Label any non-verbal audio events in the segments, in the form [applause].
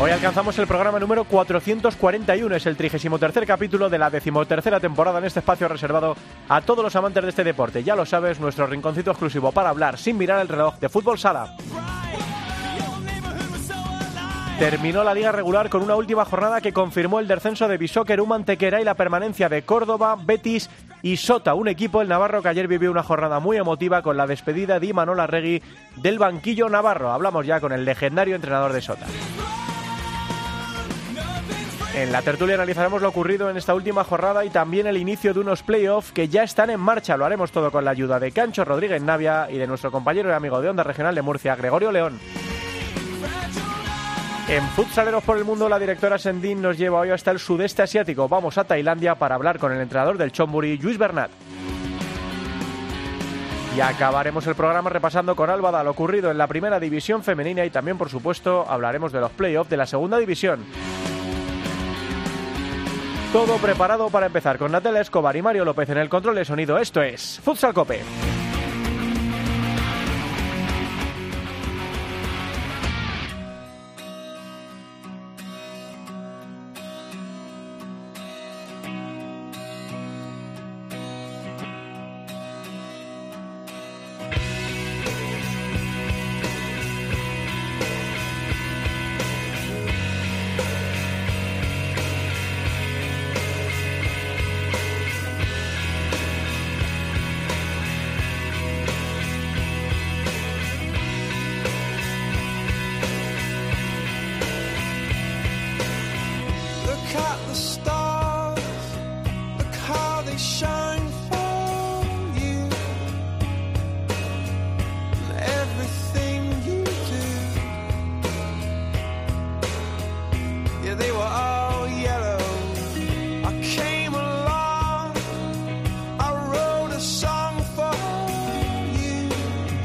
Hoy alcanzamos el programa número 441, es el 33 capítulo de la decimotercera temporada en este espacio reservado a todos los amantes de este deporte. Ya lo sabes, nuestro rinconcito exclusivo para hablar sin mirar el reloj de fútbol sala. Terminó la liga regular con una última jornada que confirmó el descenso de Bisóquer, Mantequera y la permanencia de Córdoba, Betis y Sota, un equipo el Navarro que ayer vivió una jornada muy emotiva con la despedida de Imanol Arregui del banquillo Navarro. Hablamos ya con el legendario entrenador de Sota. En la tertulia analizaremos lo ocurrido en esta última jornada y también el inicio de unos playoffs que ya están en marcha. Lo haremos todo con la ayuda de Cancho Rodríguez Navia y de nuestro compañero y amigo de Onda Regional de Murcia, Gregorio León. En Futsaleros por el Mundo, la directora Sendin nos lleva hoy hasta el sudeste asiático. Vamos a Tailandia para hablar con el entrenador del Chonburi, Luis Bernat. Y acabaremos el programa repasando con Álvada lo ocurrido en la primera división femenina y también, por supuesto, hablaremos de los playoffs de la segunda división. Todo preparado para empezar con Natalia Escobar y Mario López en el control de sonido. Esto es Futsal Cope.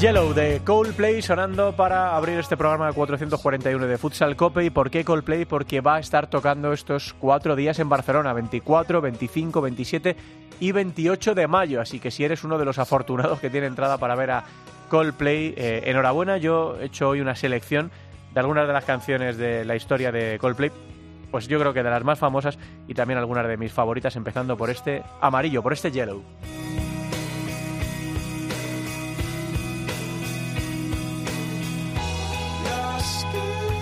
Yellow de Coldplay sonando para abrir este programa 441 de Futsal Cope. ¿Y por qué Coldplay? Porque va a estar tocando estos cuatro días en Barcelona, 24, 25, 27 y 28 de mayo. Así que si eres uno de los afortunados que tiene entrada para ver a Coldplay, eh, enhorabuena. Yo he hecho hoy una selección de algunas de las canciones de la historia de Coldplay. Pues yo creo que de las más famosas y también algunas de mis favoritas, empezando por este amarillo, por este Yellow.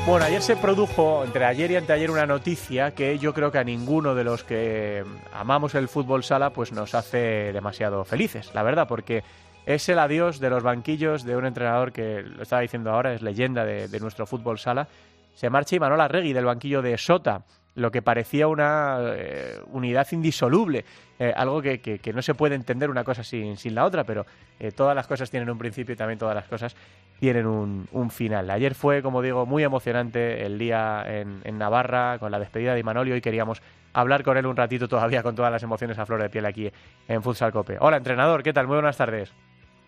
Bueno, ayer se produjo, entre ayer y anteayer, una noticia que yo creo que a ninguno de los que amamos el fútbol sala pues nos hace demasiado felices, la verdad, porque es el adiós de los banquillos de un entrenador que, lo estaba diciendo ahora, es leyenda de, nuestro fútbol sala. Se marcha Imanol Arregui del banquillo de Sota, lo que parecía una eh, unidad indisoluble, eh, algo que, no se puede entender una cosa sin, sin la otra, pero eh, todas las cosas tienen un principio y también todas las cosas tienen un, final. Ayer fue, como digo, muy emocionante el día en, Navarra con la despedida de Imanol y hoy queríamos hablar con él un ratito todavía con todas las emociones a flor de piel aquí en Futsal Cope. Hola, entrenador, ¿qué tal? Muy buenas tardes.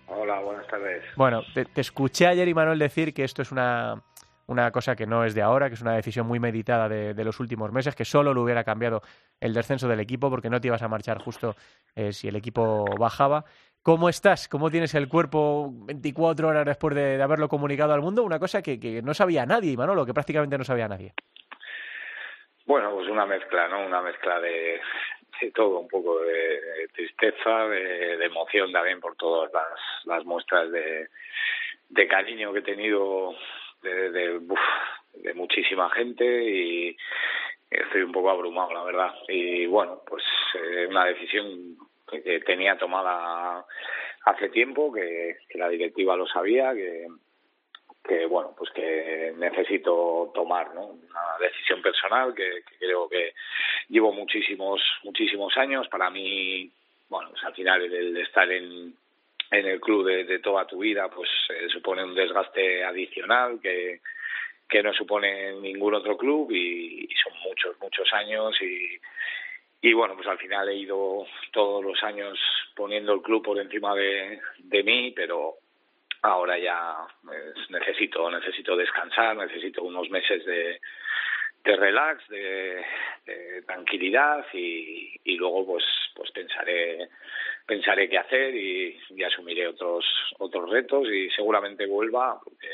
Hola, buenas tardes. Bueno, te, escuché ayer, Imanol, decir que esto es una, una cosa que no es de ahora, que es una decisión muy meditada de, los últimos meses, que solo lo hubiera cambiado el descenso del equipo porque no te ibas a marchar justo eh, si el equipo bajaba. ¿Cómo estás? ¿Cómo tienes el cuerpo 24 horas después de, haberlo comunicado al mundo? Una cosa que, no sabía nadie, Manolo, que prácticamente no sabía nadie. Bueno, pues una mezcla, ¿no? Una mezcla de, todo, un poco de, tristeza, de, emoción también por todas las, muestras de, cariño que he tenido de, muchísima gente y estoy un poco abrumado, la verdad. Y bueno, pues eh, una decisión que tenía tomada hace tiempo, que, la directiva lo sabía, que, que bueno, pues que necesito tomar ¿no? una decisión personal que, creo que llevo muchísimos muchísimos años. Para mí, bueno, pues al final el, estar en, en el club de, toda tu vida, pues eh, supone un desgaste adicional que, que no supone ningún otro club y, son muchos, muchos años y, y bueno, pues al final he ido todos los años poniendo el club por encima de, de mí, pero ahora ya pues, necesito, necesito descansar, necesito unos meses de, de relax, de, tranquilidad y, y, luego pues pues pensaré pensaré qué hacer y, y, asumiré otros otros retos y seguramente vuelva porque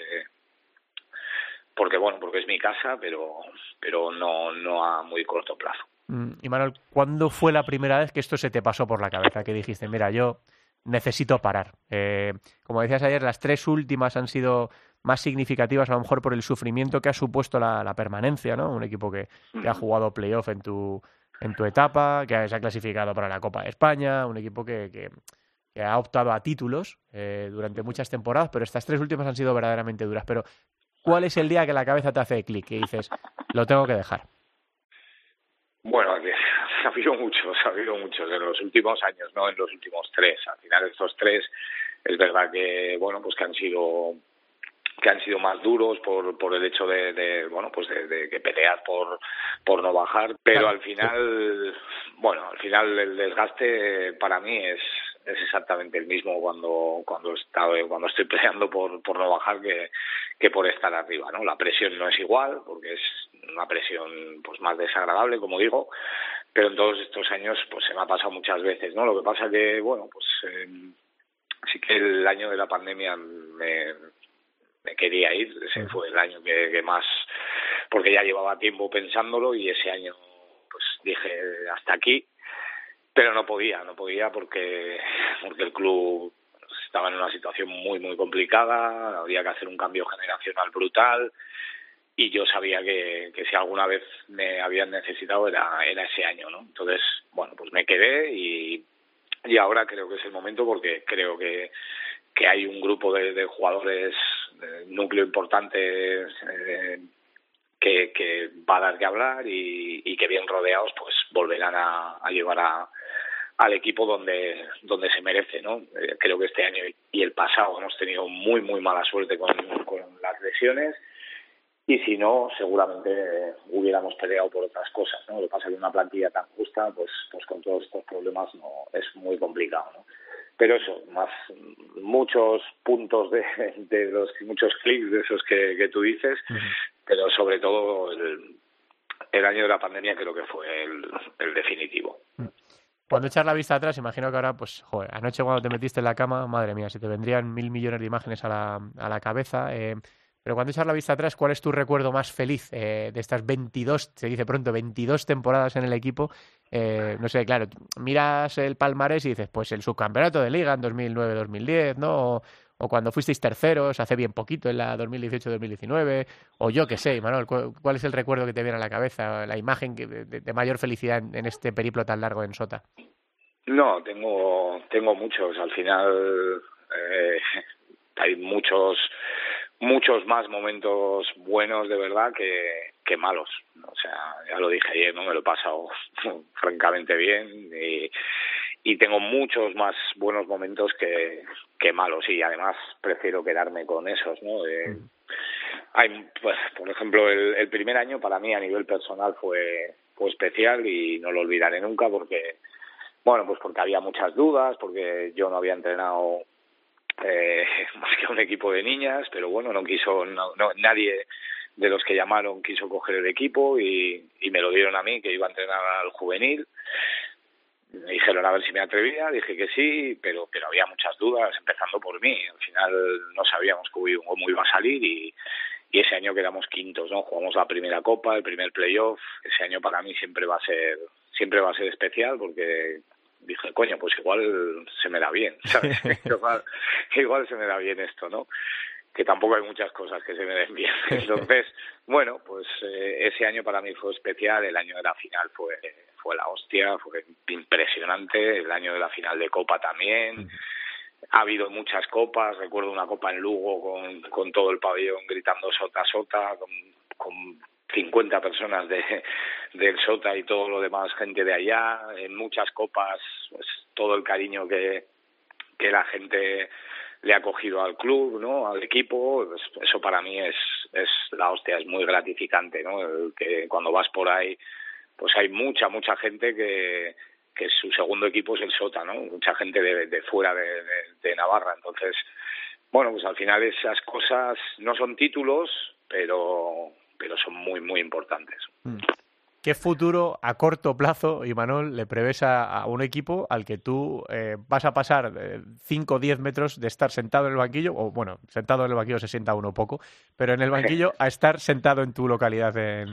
porque bueno porque es mi casa pero pero no no a muy corto plazo. Mm, y Manuel ¿cuándo fue la primera vez que esto se te pasó por la cabeza que dijiste mira yo necesito parar eh, como decías ayer las tres últimas han sido más significativas a lo mejor por el sufrimiento que ha supuesto la, permanencia, ¿no? Un equipo que, ha jugado playoff en tu, en tu etapa, que se ha clasificado para la Copa de España, un equipo que, que, ha optado a títulos eh, durante muchas temporadas, pero estas tres últimas han sido verdaderamente duras. Pero, ¿cuál es el día que la cabeza te hace clic y dices, lo tengo que dejar? Bueno, [laughs] ha habido muchos, ha habido muchos en los últimos años, no en los últimos tres. Al final estos tres es verdad que, bueno, pues que han sido que han sido más duros por, por el hecho de, de bueno pues de, pelear por por no bajar pero al final bueno al final el desgaste para mí es es exactamente el mismo cuando cuando he cuando estoy [laughs] peleando por por no bajar que que por estar arriba no la presión no es igual porque es una presión pues más desagradable como digo pero en todos estos años pues se me ha pasado muchas veces no lo que pasa que bueno pues eh, sí que el año de la pandemia me me quería ir, ese fue el año que, que más, porque ya llevaba tiempo pensándolo y ese año pues dije hasta aquí, pero no podía, no podía porque, porque el club estaba en una situación muy, muy complicada, había que hacer un cambio generacional brutal y yo sabía que, que si alguna vez me habían necesitado era, era ese año, ¿no? Entonces, bueno, pues me quedé y, y ahora creo que es el momento porque creo que, que hay un grupo de, jugadores núcleo importante eh, que, que, va a dar que hablar y, que bien rodeados pues volverán a, llevar a, al equipo donde donde se merece no eh, creo que este año y el pasado hemos tenido muy muy mala suerte con, las lesiones y si no seguramente hubiéramos peleado por otras cosas no lo que pasa es que una plantilla tan justa pues pues con todos estos problemas no es muy complicado no pero eso, más muchos puntos de, de los muchos clics de esos que, que tú dices, pero sobre todo el, el, año de la pandemia creo que fue el, el definitivo. Cuando echas la vista atrás, imagino que ahora, pues, joder, anoche cuando te metiste en la cama, madre mía, se te vendrían mil millones de imágenes a la, a la cabeza. Eh, pero cuando echas la vista atrás, ¿cuál es tu recuerdo más feliz eh, de estas 22, se dice pronto, 22 temporadas en el equipo? Eh, no sé, claro, miras el palmarés y dices, pues el subcampeonato de liga en 2009-2010, ¿no? O, cuando fuisteis terceros hace bien poquito en la 2018-2019, o yo qué sé, Manuel, ¿cuál es el recuerdo que te viene a la cabeza, la imagen de, mayor felicidad en, este periplo tan largo en Sota? No, tengo, tengo muchos. Al final eh, [laughs] hay muchos muchos más momentos buenos de verdad que, que malos. O sea, ya lo dije ayer, no me lo he pasado [laughs] francamente bien y, y tengo muchos más buenos momentos que, que malos y además prefiero quedarme con esos, ¿no? Mm. hay, pues, por ejemplo, el, el primer año para mí a nivel personal fue, fue especial y no lo olvidaré nunca porque, bueno, pues porque había muchas dudas, porque yo no había entrenado eh, [laughs] más que un equipo de niñas, pero bueno, no quiso, no, nadie de los que llamaron quiso coger el equipo y, y me lo dieron a mí, que iba a entrenar al juvenil. Me dijeron a ver si me atrevía, dije que sí, pero, pero había muchas dudas, empezando por mí. Al final no sabíamos cómo iba a salir y, y ese año quedamos quintos, ¿no? Jugamos la primera copa, el primer playoff. Ese año para mí siempre va a ser, siempre va a ser especial porque dije, coño, pues igual se me da bien, ¿sabes? [laughs] [laughs] igual, igual se me da bien esto, ¿no? Que tampoco hay muchas cosas que se me den bien. [laughs] Entonces, bueno, pues eh, ese año para mí fue especial, el año de la final fue, fue la hostia, fue impresionante, el año de la final de Copa también. Ha habido muchas copas, recuerdo una copa en Lugo con, con todo el pabellón gritando sota sota, con, con 50 personas de, del Sota y todo lo demás, gente de allá, en muchas copas, pues todo el cariño que, que la gente le ha cogido al club, ¿no? Al equipo, pues eso para mí es, es la hostia, es muy gratificante, ¿no? que cuando vas por ahí pues hay mucha, mucha gente que, que su segundo equipo es el Sota, ¿no? Mucha gente de, de fuera de, de, Navarra. Entonces, bueno, pues al final esas cosas no son títulos, pero, pero son muy, muy importantes. Mm. ¿Qué futuro a corto plazo, Imanol, le prevés a, un equipo al que tú eh, vas a pasar 5 o 10 metros de estar sentado en el banquillo, o bueno, sentado en el banquillo se sienta uno poco, pero en el banquillo [laughs] a estar sentado en tu localidad en,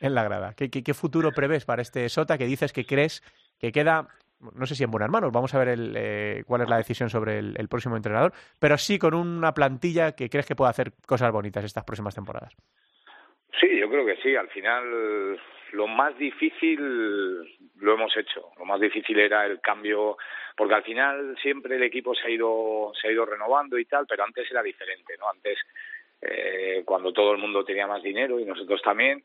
en la grada? ¿Qué, qué, futuro prevés para este Sota que dices que crees que queda no sé si en buenas manos, vamos a ver el, eh, cuál es la decisión sobre el, el, próximo entrenador, pero sí con una plantilla que crees que pueda hacer cosas bonitas estas próximas temporadas. Sí, yo creo que sí. Al final lo más difícil lo hemos hecho. Lo más difícil era el cambio, porque al final siempre el equipo se ha ido se ha ido renovando y tal, pero antes era diferente, ¿no? Antes eh, cuando todo el mundo tenía más dinero y nosotros también,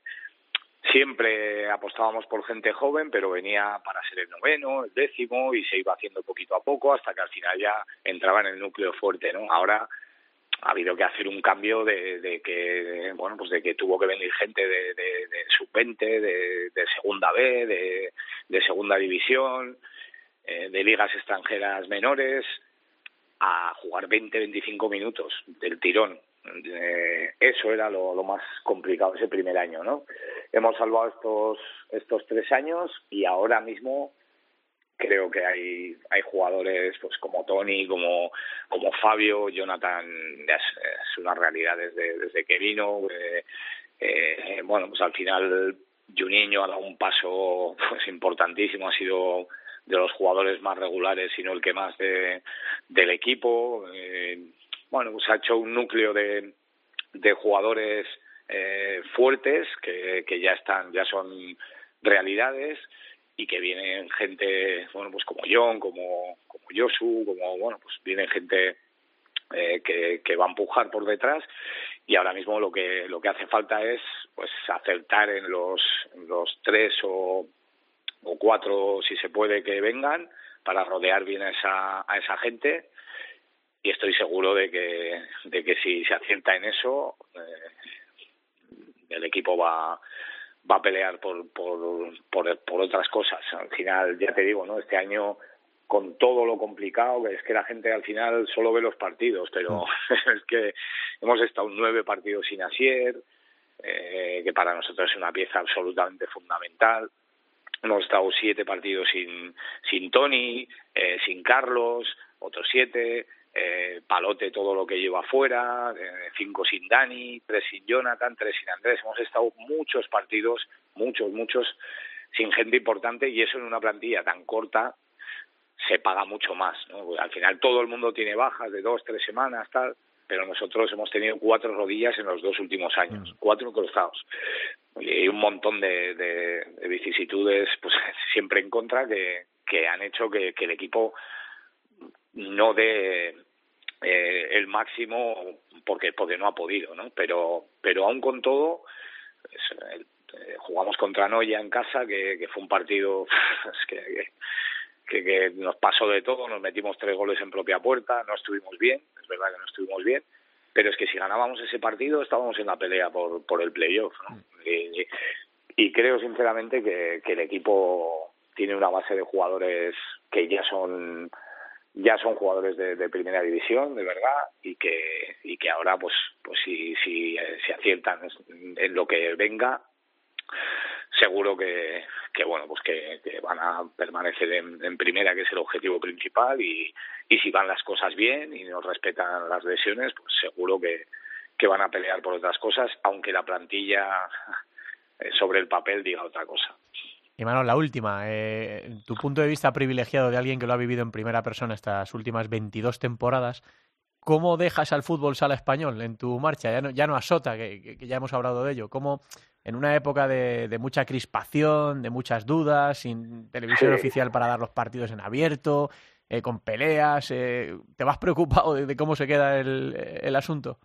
siempre apostábamos por gente joven, pero venía para ser el noveno, el décimo y se iba haciendo poquito a poco hasta que al final ya entraba en el núcleo fuerte, ¿no? Ahora ha habido que hacer un cambio de, de que bueno pues de que tuvo que venir gente de, de, sub 20 de, segunda B de, de segunda división eh, de ligas extranjeras menores a jugar 20 25 minutos del tirón. Eh, eso era lo, lo más complicado ese primer año no hemos salvado estos estos tres años y ahora mismo creo que hay hay jugadores pues como Tony como como Fabio Jonathan es, una realidad desde desde que vino eh, eh, bueno pues al final Juninho ha dado un paso pues importantísimo ha sido de los jugadores más regulares sino el que más de, del equipo eh, bueno pues ha hecho un núcleo de de jugadores eh, fuertes que, que ya están ya son realidades y que vienen gente, bueno, pues como John, como, como Josu, como, bueno, pues vienen gente eh, que, que va a empujar por detrás. Y ahora mismo lo que lo que hace falta es pues acertar en los, los tres o, o cuatro si se puede que vengan para rodear bien a esa, a esa gente. Y estoy seguro de que de que si se acierta en eso eh, el equipo va va a pelear por, por, por, por otras cosas. Al final, ya te digo, ¿no? Este año con todo lo complicado, que es que la gente al final solo ve los partidos, pero mm. [laughs] es que hemos estado nueve partidos sin Asier, eh, que para nosotros es una pieza absolutamente fundamental. Hemos estado siete partidos sin, sin Tony, eh, sin Carlos, otros siete, eh, Palote todo lo que lleva afuera, eh, cinco sin Dani, tres sin Jonathan, tres sin Andrés. Hemos estado muchos partidos, muchos, muchos, sin gente importante y eso en una plantilla tan corta se paga mucho más. ¿no? Al final todo el mundo tiene bajas de dos, tres semanas, tal, pero nosotros hemos tenido cuatro rodillas en los dos últimos años, cuatro cruzados. Y un montón de, de, de vicisitudes pues [laughs] siempre en contra que, que han hecho que, que el equipo no dé eh, el máximo porque porque no ha podido no pero pero aún con todo eh, jugamos contra Noya en casa que, que fue un partido [laughs] que, que, que nos pasó de todo nos metimos tres goles en propia puerta no estuvimos bien es verdad que no estuvimos bien pero es que si ganábamos ese partido estábamos en la pelea por por el playoff ¿no? Mm. y, y creo sinceramente que, que el equipo tiene una base de jugadores que ya son ya son jugadores de, de, primera división de verdad y que y que ahora pues pues si si eh, se aciertan en lo que venga seguro que, que bueno pues que, que van a permanecer en, en, primera que es el objetivo principal y, y si van las cosas bien y nos respetan las lesiones pues seguro que, que van a pelear por otras cosas aunque la plantilla eh, sobre el papel diga otra cosa y Manuel, la última, eh, tu punto de vista privilegiado de alguien que lo ha vivido en primera persona estas últimas 22 temporadas, ¿cómo dejas al fútbol sala español en tu marcha? Ya no, ya no a Sota, que, que ya hemos hablado de ello. ¿Cómo en una época de, de mucha crispación, de muchas dudas, sin televisión sí. oficial para dar los partidos en abierto, eh, con peleas, eh, ¿te vas preocupado de, de, cómo se queda el, el asunto?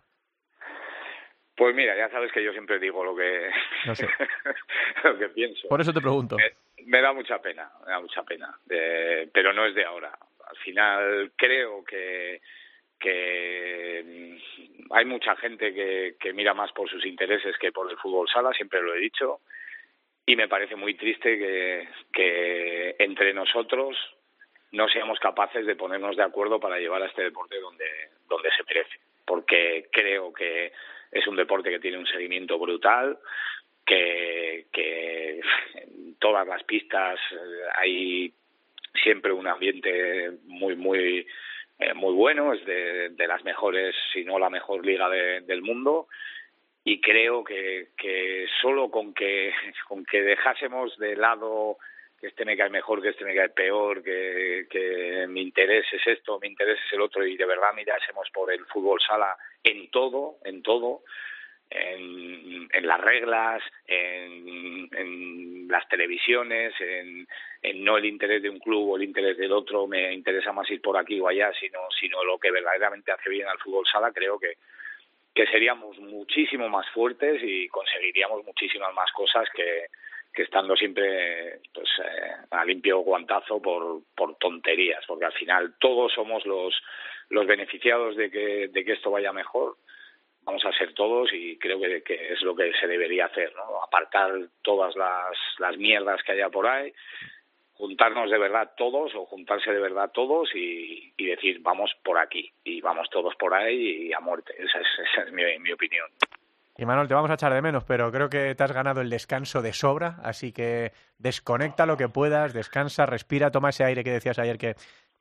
Pues mira, ya sabes que yo siempre digo lo que, no sé. [laughs] lo que pienso. Por eso te pregunto. Me, me, da mucha pena, me da mucha pena, de, pero no es de ahora. Al final creo que que hay mucha gente que, que mira más por sus intereses que por el fútbol sala, siempre lo he dicho, y me parece muy triste que, que entre nosotros no seamos capaces de ponernos de acuerdo para llevar a este deporte donde, donde se merece. Porque creo que es un deporte que tiene un seguimiento brutal, que, que en todas las pistas hay siempre un ambiente muy, muy, eh, muy bueno, es de, de, las mejores, si no la mejor liga del mundo. Y creo que, que solo con que, [laughs] con que dejásemos de lado que este me cae mejor, que este me cae peor, que, que mi interés es esto, mi interés es el otro, y de verdad mirásemos por el fútbol sala en todo, en todo, en, en las reglas, en, las televisiones, en, en, no el interés de un club o el interés del otro, me interesa más ir por aquí o allá, sino, sino lo que verdaderamente hace bien al fútbol sala, creo que, que seríamos muchísimo más fuertes y conseguiríamos muchísimas más cosas que, que estando siempre pues eh, a limpio guantazo por, por tonterías, porque al final todos somos los, los beneficiados de que, de que esto vaya mejor, vamos a ser todos y creo que, es lo que se debería hacer, ¿no? Apartar todas las, las mierdas que haya por ahí, juntarnos de verdad todos o juntarse de verdad todos y, decir vamos por aquí y vamos todos por ahí y a muerte. Esa es, esa es mi, mi opinión. Y Manuel, te vamos a echar de menos, pero creo que te has ganado el descanso de sobra, así que desconecta lo que puedas, descansa, respira, toma ese aire que decías ayer que,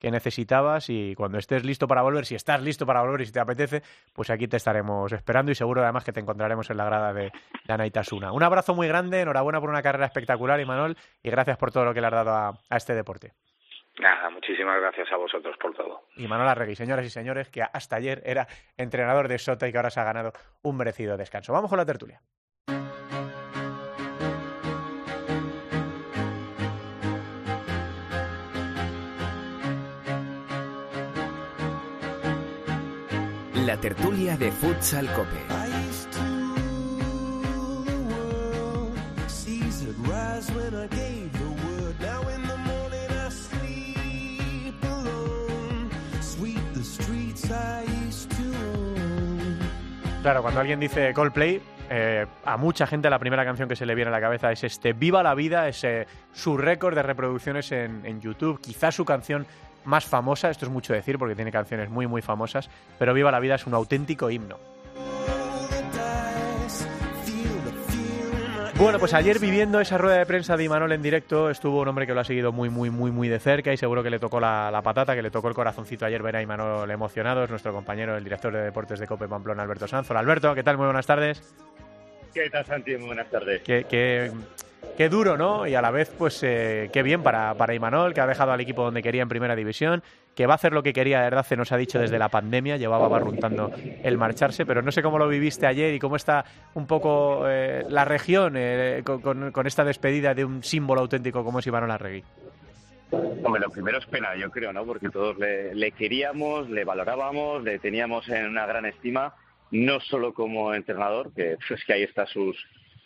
que necesitabas y cuando estés listo para volver, si estás listo para volver y si te apetece, pues aquí te estaremos esperando y seguro además que te encontraremos en la grada de, de Anaitasuna. Un abrazo muy grande, enhorabuena por una carrera espectacular, Manuel, y gracias por todo lo que le has dado a, a este deporte. Nada, muchísimas gracias a vosotros por todo. Y Manuel Arregui, señoras y señores, que hasta ayer era entrenador de Sota y que ahora se ha ganado un merecido descanso. Vamos con la tertulia. La tertulia de Futsal Cope. Claro, cuando alguien dice Coldplay, eh, a mucha gente la primera canción que se le viene a la cabeza es este Viva la Vida, es su récord de reproducciones en, en, YouTube, quizás su canción más famosa, esto es mucho decir porque tiene canciones muy muy famosas, pero Viva la Vida es un auténtico himno. Bueno, pues ayer viviendo esa rueda de prensa de Imanol en directo estuvo un hombre que lo ha seguido muy, muy, muy, muy de cerca y seguro que le tocó la, la patata, que le tocó el corazoncito ayer ver a Imanol emocionado. Es nuestro compañero, el director de deportes de Cope Pamplona, Alberto Sanzor. Alberto, ¿qué tal? Muy buenas tardes. ¿Qué tal, Santi? Muy buenas tardes. Qué, qué, qué duro, ¿no? Y a la vez, pues, eh, qué bien para, para Imanol, que ha dejado al equipo donde quería en primera división, que va a hacer lo que quería, de verdad, se nos ha dicho desde la pandemia, llevaba barruntando el marcharse, pero no sé cómo lo viviste ayer y cómo está un poco eh, la región eh, con, esta despedida de un símbolo auténtico como es Imanol Arregui. Hombre, lo primero es pena, yo creo, ¿no? Porque todos le, le queríamos, le valorábamos, le teníamos en una gran estima, no solo como entrenador, que pues que ahí está sus,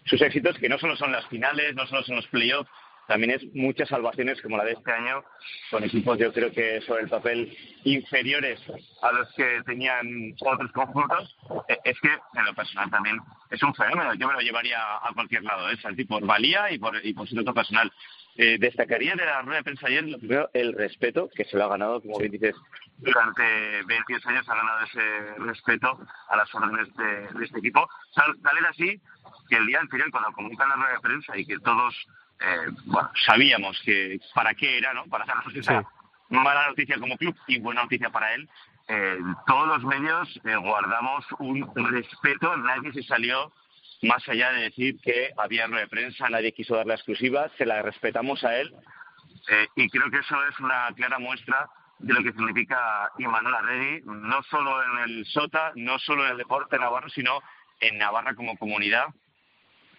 sus éxitos, que no solo son las finales, no solo son los playoffs, también es muchas salvaciones como la de este año, con equipos yo creo que sobre el papel inferiores a los que tenían otros conjuntos. Es que en lo personal también es un fenómeno, yo me lo llevaría a cualquier lado, ¿eh? Santi, por valía y por, y por su personal. Eh, destacaría de la rueda de prensa ayer, lo primero, el respeto, que se lo ha ganado, como bien dices, durante 22 años ha ganado ese respeto a las órdenes de, de este equipo. Tal, tal era así que el día anterior, cuando comunican la rueda de prensa y que todos eh, bueno, sabíamos que para qué era, ¿no? Para hacernos esa sí. mala noticia como club y buena noticia para él. Eh, todos los medios eh, guardamos un respeto, nadie se salió más allá de decir que había rueda de prensa, nadie quiso dar la exclusiva, se la respetamos a él y creo que eso es una clara muestra de lo que significa Imanol Arregui, no solo en el SOTA, no solo en el deporte navarro, sino en Navarra como comunidad,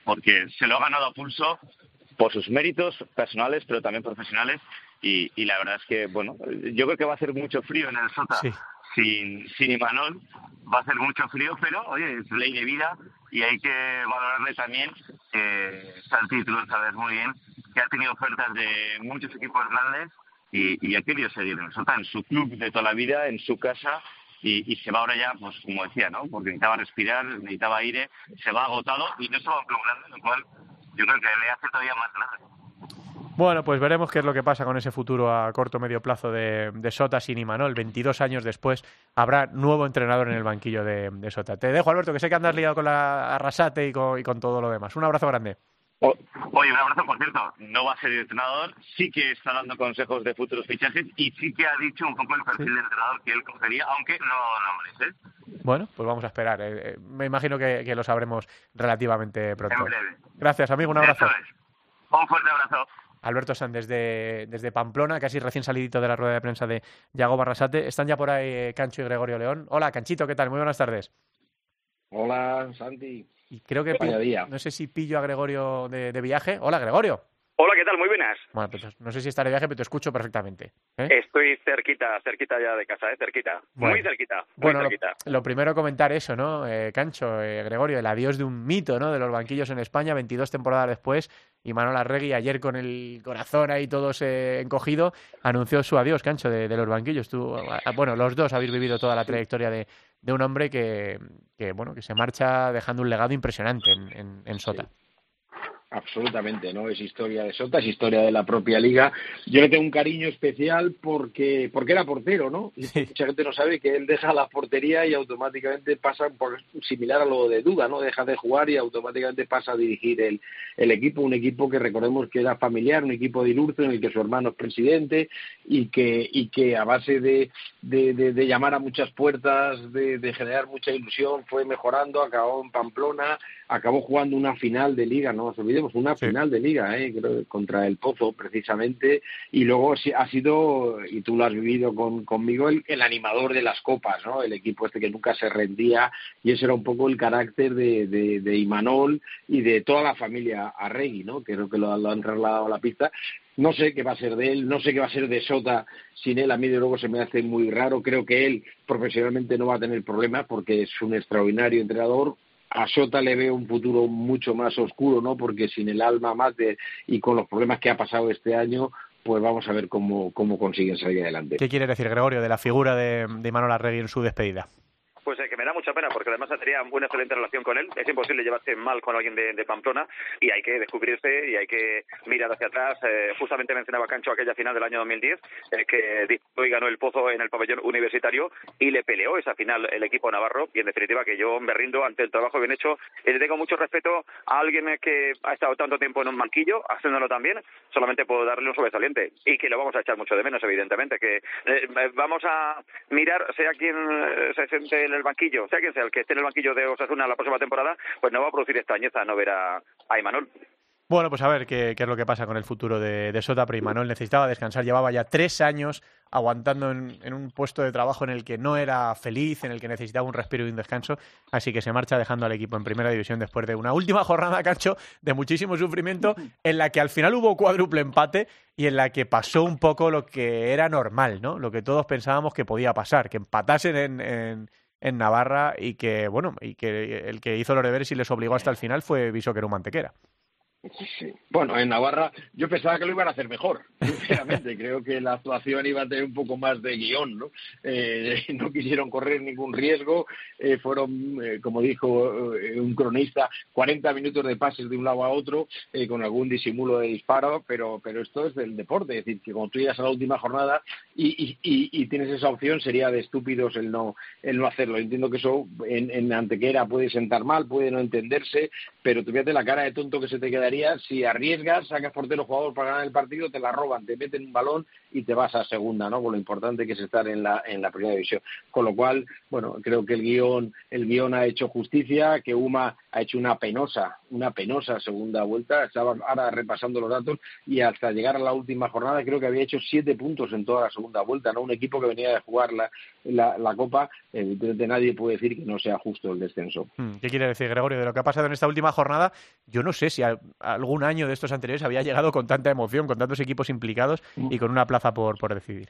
porque se lo ha ganado a pulso por sus méritos personales, pero también profesionales. Y, y, la verdad es que, bueno, yo creo que va a hacer mucho frío en el Sota sí. sin, sin Imanol. Va a hacer mucho frío, pero, oye, es ley de vida y hay que valorarle también, eh, Santi, tú lo sabes muy bien, que ha tenido ofertas de muchos equipos grandes y, y ha querido seguir en el Sota, en su club de toda la vida, en su casa. Y, se va ahora ya, pues como decía, ¿no? Porque necesitaba respirar, necesitaba aire, se va agotado y no se va a un club grande, lo cual yo creo que le hace todavía más grave. Bueno, pues veremos qué es lo que pasa con ese futuro a corto medio plazo de, Sota sin Imanol. 22 años después habrá nuevo entrenador en el banquillo de, Sota. Te dejo, Alberto, que sé que andas liado con la Arrasate y con, todo lo demás. Un abrazo grande. Oye, un abrazo, por cierto, no va a ser entrenador, sí que está dando consejos de futuros fichajes y sí que ha dicho un poco el perfil de entrenador que él cogería, aunque no nombres, ¿eh? Bueno, pues vamos a esperar. Eh, eh, me imagino que, lo sabremos relativamente pronto. Gracias, amigo, un abrazo. Un fuerte abrazo. Alberto San desde, desde Pamplona, casi recién salidito de la rueda de prensa de Yago Barrasate. Están ya por ahí eh, Cancho y Gregorio León. Hola, Canchito, ¿qué tal? Muy buenas tardes. Hola, Santi. Y creo que no sé si pillo a Gregorio de viaje. Hola, Gregorio. Hola, ¿qué tal? Muy buenas. Bueno, pues no sé si está de viaje, pero te escucho perfectamente. ¿eh? Estoy cerquita, cerquita ya de casa, ¿eh? Cerquita. muy cerquita. bueno, Lo, primero comentar eso, ¿no? Eh, Cancho, eh, Gregorio, el adiós de un mito, ¿no? De los banquillos en España, 22 temporadas después, y Manuel Arregui, ayer con el corazón ahí todo encogido, anunció su adiós, Cancho, de, los banquillos. Tú, bueno, los dos habéis vivido toda la trayectoria de, un hombre que, bueno, que se marcha dejando un legado impresionante en, Sota. Absolutamente, ¿no? Es historia de Sota, es historia de la propia liga. Yo le tengo un cariño especial porque, porque era portero, ¿no? Y mucha gente no sabe que él deja la portería y automáticamente pasa por similar a lo de Duda, ¿no? Deja de jugar y automáticamente pasa a dirigir el, el equipo, un equipo que recordemos que era familiar, un equipo de Ilurzo en el que su hermano es presidente y que, y que a base de, de, de, llamar a muchas puertas, de, de generar mucha ilusión, fue mejorando, acabó en Pamplona, acabó jugando una final de liga, no nos olvidemos, una final de liga, ¿eh? contra el Pozo precisamente, y luego ha sido, y tú lo has vivido con, conmigo, el, el, animador de las copas, ¿no? El equipo este que nunca se rendía, y ese era un poco el carácter de, de, de Imanol y de toda la familia Arregui, ¿no? Creo que lo, lo han trasladado a la pista, no sé qué va a ser de él, no sé qué va a ser de Sota sin él. A mí de luego se me hace muy raro. Creo que él profesionalmente no va a tener problemas porque es un extraordinario entrenador a Sota le veo un futuro mucho más oscuro, ¿no? Porque sin el alma mate y con los problemas que ha pasado este año, pues vamos a ver cómo, cómo consiguen salir adelante. ¿Qué quiere decir, Gregorio, de la figura de, de Manuel Arregui en su despedida? Pues eh, que me da mucha pena porque además tenía una excelente relación con él. Es imposible llevarse mal con alguien de, Pamplona y hay que descubrirse y hay que mirar hacia atrás. Eh, justamente mencionaba Cancho aquella final del año 2010 eh, que disputó y ganó el Pozo en el pabellón universitario y le peleó esa final el equipo navarro y en definitiva que yo me rindo ante el trabajo bien hecho le tengo mucho respeto a alguien que ha estado tanto tiempo en un banquillo haciéndolo también. Solamente puedo darle un sobresaliente y que lo vamos a echar mucho de menos evidentemente que vamos a mirar sea quien se siente el banquillo, sea quien sea el que esté en el banquillo de Osasuna la próxima temporada, pues no va a producir extrañeza no ver a, a Imanol. Bueno, pues a ver qué, es lo que pasa con el futuro de, Sota, pero Imanol necesitaba descansar, llevaba ya tres años aguantando en, un puesto de trabajo en el que no era feliz, en el que necesitaba un respiro y un descanso, así que se marcha dejando al equipo en primera división después de una última [laughs] jornada, Cancho, de muchísimo sufrimiento, en la que al final hubo cuádruple empate y en la que pasó un poco lo que era normal, ¿no? Lo que todos pensábamos que podía pasar, que empatasen en en Navarra y que, bueno, y que el que hizo los deberes y les obligó hasta el final fue un Mantequera. Bueno, en Navarra yo pensaba que lo iban a hacer mejor, [laughs] sinceramente. Creo que la actuación iba a tener un poco más de guion, ¿no? Eh, [laughs] no quisieron correr ningún riesgo. Eh, fueron, eh, como dijo un cronista, 40 minutos de pases de un lado a otro con algún disimulo de disparo, pero, pero esto es del deporte. Es decir, que cuando tú llegas a la última jornada y, y, tienes esa opción, sería de estúpidos el no, el no hacerlo. Entiendo que eso en, en Antequera puede sentar mal, puede no entenderse, pero fíjate la cara de tonto que se te queda si arriesgas, sacas portero jugador para ganar el partido, te la roban, te meten un balón y te vas a segunda, ¿no? Con lo importante que es estar en la, en la primera división. Con lo cual, bueno, creo que el guion, el guion ha hecho justicia, que Uma ha hecho una penosa, una penosa segunda vuelta, estaba ahora repasando los datos y hasta llegar a la última jornada creo que había hecho siete puntos en toda la segunda vuelta, ¿no? Un equipo que venía de jugar la, la, Copa, evidentemente nadie puede decir que no sea justo el descenso. Hmm, ¿Qué quiere decir, Gregorio? De lo que ha pasado en esta última jornada, yo no sé si algún año de estos anteriores había llegado con tanta emoción, con tantos equipos implicados y con una plaza por, por decidir.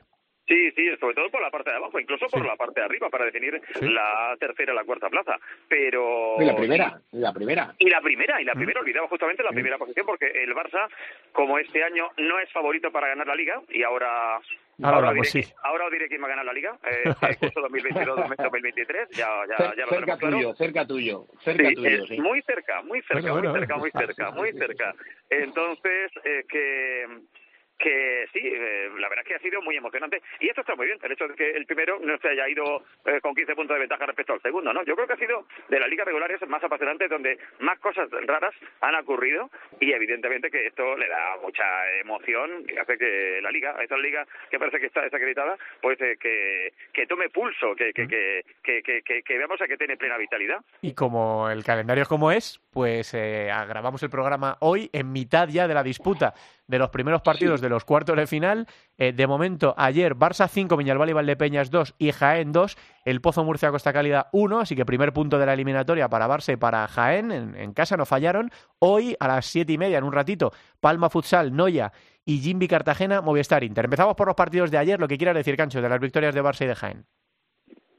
Sí, sí, sobre todo por la parte de abajo, incluso por la parte de arriba para definir la tercera y la cuarta plaza. Pero y la primera, y la primera. Y la primera, y la primera, olvidaba justamente la primera posición porque el Barça, como este año no es favorito para ganar la liga y ahora Ahora, os diré, sí. ahora os diré quién va a ganar la liga. Eh, [laughs] el curso 2022-2023, ya, ya, ya lo cerca tuyo, cerca tuyo, cerca sí, tuyo. Sí. Muy cerca, muy cerca, muy cerca, muy cerca, muy cerca. [laughs] Entonces, eh, que que sí, eh, la verdad es que ha sido muy emocionante. Y esto está muy bien, el hecho de que el primero no se haya ido eh, con 15 puntos de ventaja respecto al segundo, ¿no? Yo creo que ha sido de la liga regular es más apasionante, donde más cosas raras han ocurrido y evidentemente que esto le da mucha emoción y hace que la liga, esta liga que parece que está desacreditada, pues eh, que, que tome pulso, que, que, que, que, que, que veamos a que tiene plena vitalidad. Y como el calendario es como es, pues eh, grabamos el programa hoy en mitad ya de la disputa de los primeros partidos de los cuartos de final. Eh, de momento, ayer Barça 5, Viñalbal y Valdepeñas 2 y Jaén 2, el Pozo Murcia Costa Cálida 1, así que primer punto de la eliminatoria para Barça y para Jaén, en, casa no fallaron. Hoy a las siete y media, en un ratito, Palma Futsal, Noya y Jimby Cartagena, Movistar Inter. Empezamos por los partidos de ayer, lo que quieras decir, Cancho, de las victorias de Barça y de Jaén.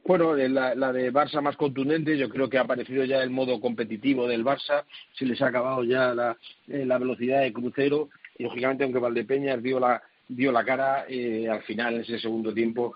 Bueno, la, la, de Barça más contundente, yo creo que ha aparecido ya el modo competitivo del Barça, se les ha acabado ya la, eh, la velocidad de crucero y lógicamente aunque Valdepeñas dio la dio la cara eh, al final en ese segundo tiempo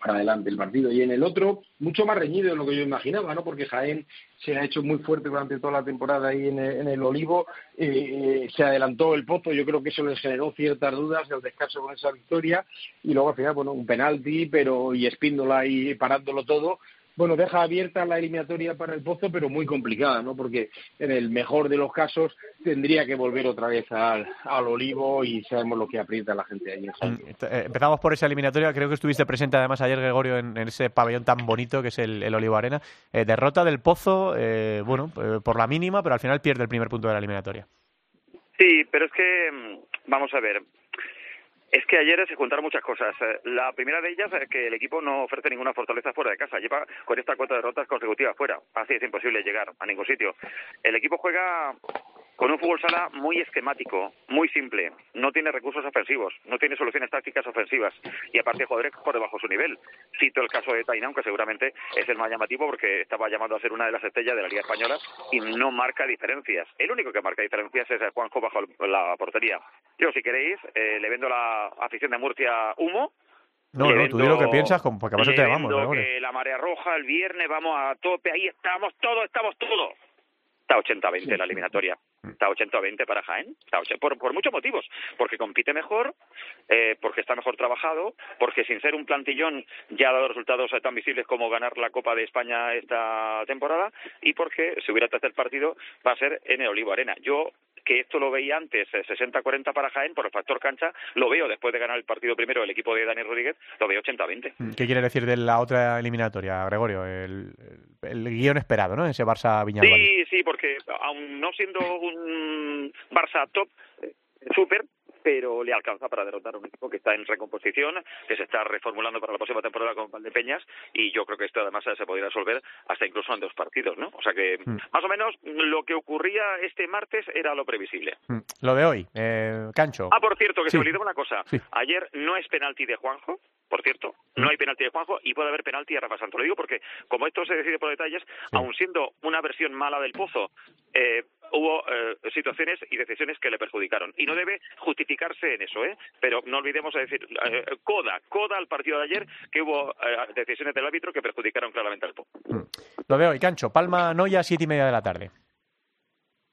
para adelante el partido. Y en el otro mucho más reñido de lo que yo imaginaba no porque Jaén se ha hecho muy fuerte durante toda la temporada ahí en el, Olivo. Eh, se adelantó el Pozo. Yo creo que eso les generó ciertas dudas del descanso con esa victoria. Y luego al final bueno un penalti pero y Espíndola ahí parándolo todo bueno, deja abierta la eliminatoria para el Pozo, pero muy complicada, ¿no? Porque en el mejor de los casos tendría que volver otra vez al, al Olivo y sabemos lo que aprieta la gente ahí. Eh, empezamos por esa eliminatoria. Creo que estuviste presente además ayer, Gregorio, en, ese pabellón tan bonito que es el, el Olivo Arena. Eh, derrota del Pozo, eh, bueno, por la mínima, pero al final pierde el primer punto de la eliminatoria. Sí, pero es que, mm, vamos a ver, es que ayer se juntaron muchas cosas. Eh, la primera de ellas es que el equipo no ofrece ninguna fortaleza fuera de casa. Lleva con estas cuatro derrotas consecutivas fuera. Así es imposible llegar a ningún sitio. El equipo juega con un fútbol sala muy esquemático, muy simple. No tiene recursos ofensivos, no tiene soluciones tácticas ofensivas. Y aparte jugadores por debajo de su nivel. Cito el caso de Tainán, que seguramente es el más llamativo porque estaba llamado a ser una de las estrellas de la Liga Española y no marca diferencias. El único que marca diferencias es Juanjo bajo la portería. Yo, si queréis, eh, le vendo la afición de Murcia humo. No, no, tú di lo que piensas, porque más te vamos. que la marea roja el viernes, vamos a tope, ahí estamos todos, estamos todos. Está 80-20 la eliminatoria. Está 80-20 para Jaén. Está por, por muchos motivos. Porque compite mejor, eh, porque está mejor trabajado, porque sin ser un plantillón ya ha dado resultados tan visibles como ganar la Copa de España esta temporada y porque si hubiera tercer partido va a ser en el Olivo Arena. Yo que esto lo veía antes 60-40 eh, para Jaén por el factor cancha, lo veo después de ganar el partido primero el equipo de Daniel Rodríguez, lo veo 80-20. Mm, ¿Qué quiere decir de la otra eliminatoria, Gregorio? El, el, guion esperado, ¿no? Ese Barça Viñalbal. Sí, sí, porque aun no siendo un Barça top, eh, súper, pero le alcanza para derrotar a un equipo que está en recomposición, que se está reformulando para la próxima temporada con Valdepeñas y yo creo que esto además se podría resolver hasta incluso en dos partidos, ¿no? O sea que mm. más o menos lo que ocurría este martes era lo previsible. Mm. Lo de hoy, eh, Cancho. Ah, por cierto, que se me olvidó una cosa. Ayer no es penalti de Juanjo, por cierto, no hay penalti de Juanjo y puede haber penalti de Rafa Santos. Lo digo porque, como esto se decide por detalles, aun siendo una versión mala del Pozo, eh, hubo eh, situaciones y decisiones que le perjudicaron. Y no debe justificarse en eso, ¿eh? Pero no olvidemos decir, eh, coda, coda al partido de ayer, que hubo eh, decisiones del árbitro que perjudicaron claramente al Pozo. Mm. Lo de hoy, Cancho. Palma Noya, siete y media de la tarde.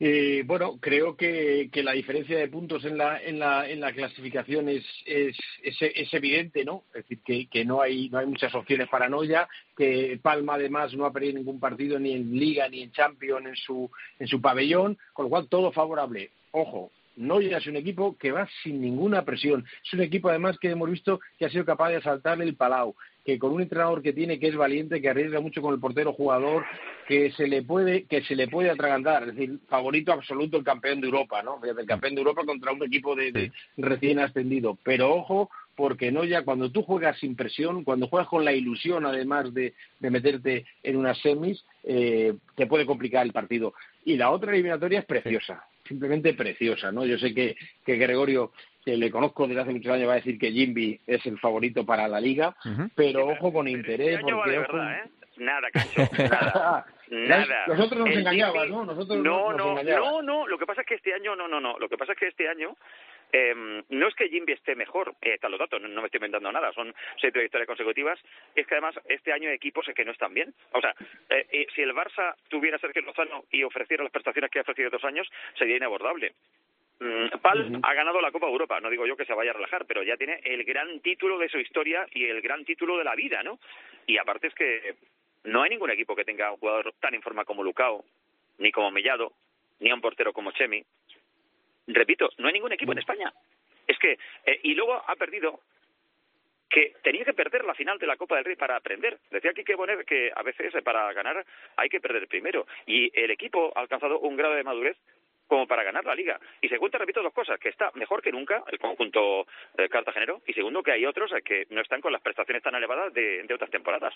Eh, bueno, creo que, la diferencia de puntos en la, en la, en la clasificación es, es, evidente, ¿no? Es decir, que, que, no, hay, no hay muchas opciones para Noya, que Palma además no ha perdido ningún partido ni en Liga ni en Champions en su, en su pabellón, con lo cual todo favorable. Ojo, Noya es un equipo que va sin ninguna presión. Es un equipo además que hemos visto que ha sido capaz de asaltarle el palau, que con un entrenador que tiene que es valiente, que arriesga mucho con el portero jugador, que se le puede que se le puede atragantar, es decir, favorito absoluto el campeón de Europa, ¿no? El campeón de Europa contra un equipo de, recién ascendido, pero ojo porque no ya cuando tú juegas sin presión, cuando juegas con la ilusión además de, de meterte en unas semis, eh, te puede complicar el partido. Y la otra eliminatoria es preciosa simplemente preciosa, ¿no? Yo sé que, que Gregorio que le conozco desde hace muchos años, va a decir que Jimby es el favorito para la liga, pero ojo con interés. Este porque, verdad, ¿eh? Nada, Cancho, nada. [laughs] nada. Nosotros nos engañabas, ¿no? Nosotros no, no, no, no, lo que pasa es que este año, no, no, no, lo que pasa es que este año eh, no es que Jimby esté mejor, eh, están los datos, no, me estoy inventando nada, son seis trayectorias consecutivas, es que además este año hay equipos que no están bien. O sea, eh, eh, si el Barça tuviera Sergio Lozano y ofreciera las prestaciones que ha ofrecido dos años, sería inabordable. Mm, Pal ha ganado la Copa Europa, no digo yo que se vaya a relajar, pero ya tiene el gran título de su historia y el gran título de la vida, ¿no? Y aparte es que no hay ningún equipo que tenga un jugador tan en forma como Lucao, ni como Mellado, ni a un portero como Chemi. Repito, no hay ningún equipo en España. Es que, eh, y luego ha perdido que tenía que perder la final de la Copa del Rey para aprender. Decía aquí que poner que a veces para ganar hay que perder primero. Y el equipo ha alcanzado un grado de madurez como para ganar la liga. Y segundo, repito dos cosas, que está mejor que nunca el conjunto eh, cartagenero y segundo, que hay otros que no están con las prestaciones tan elevadas de, otras temporadas.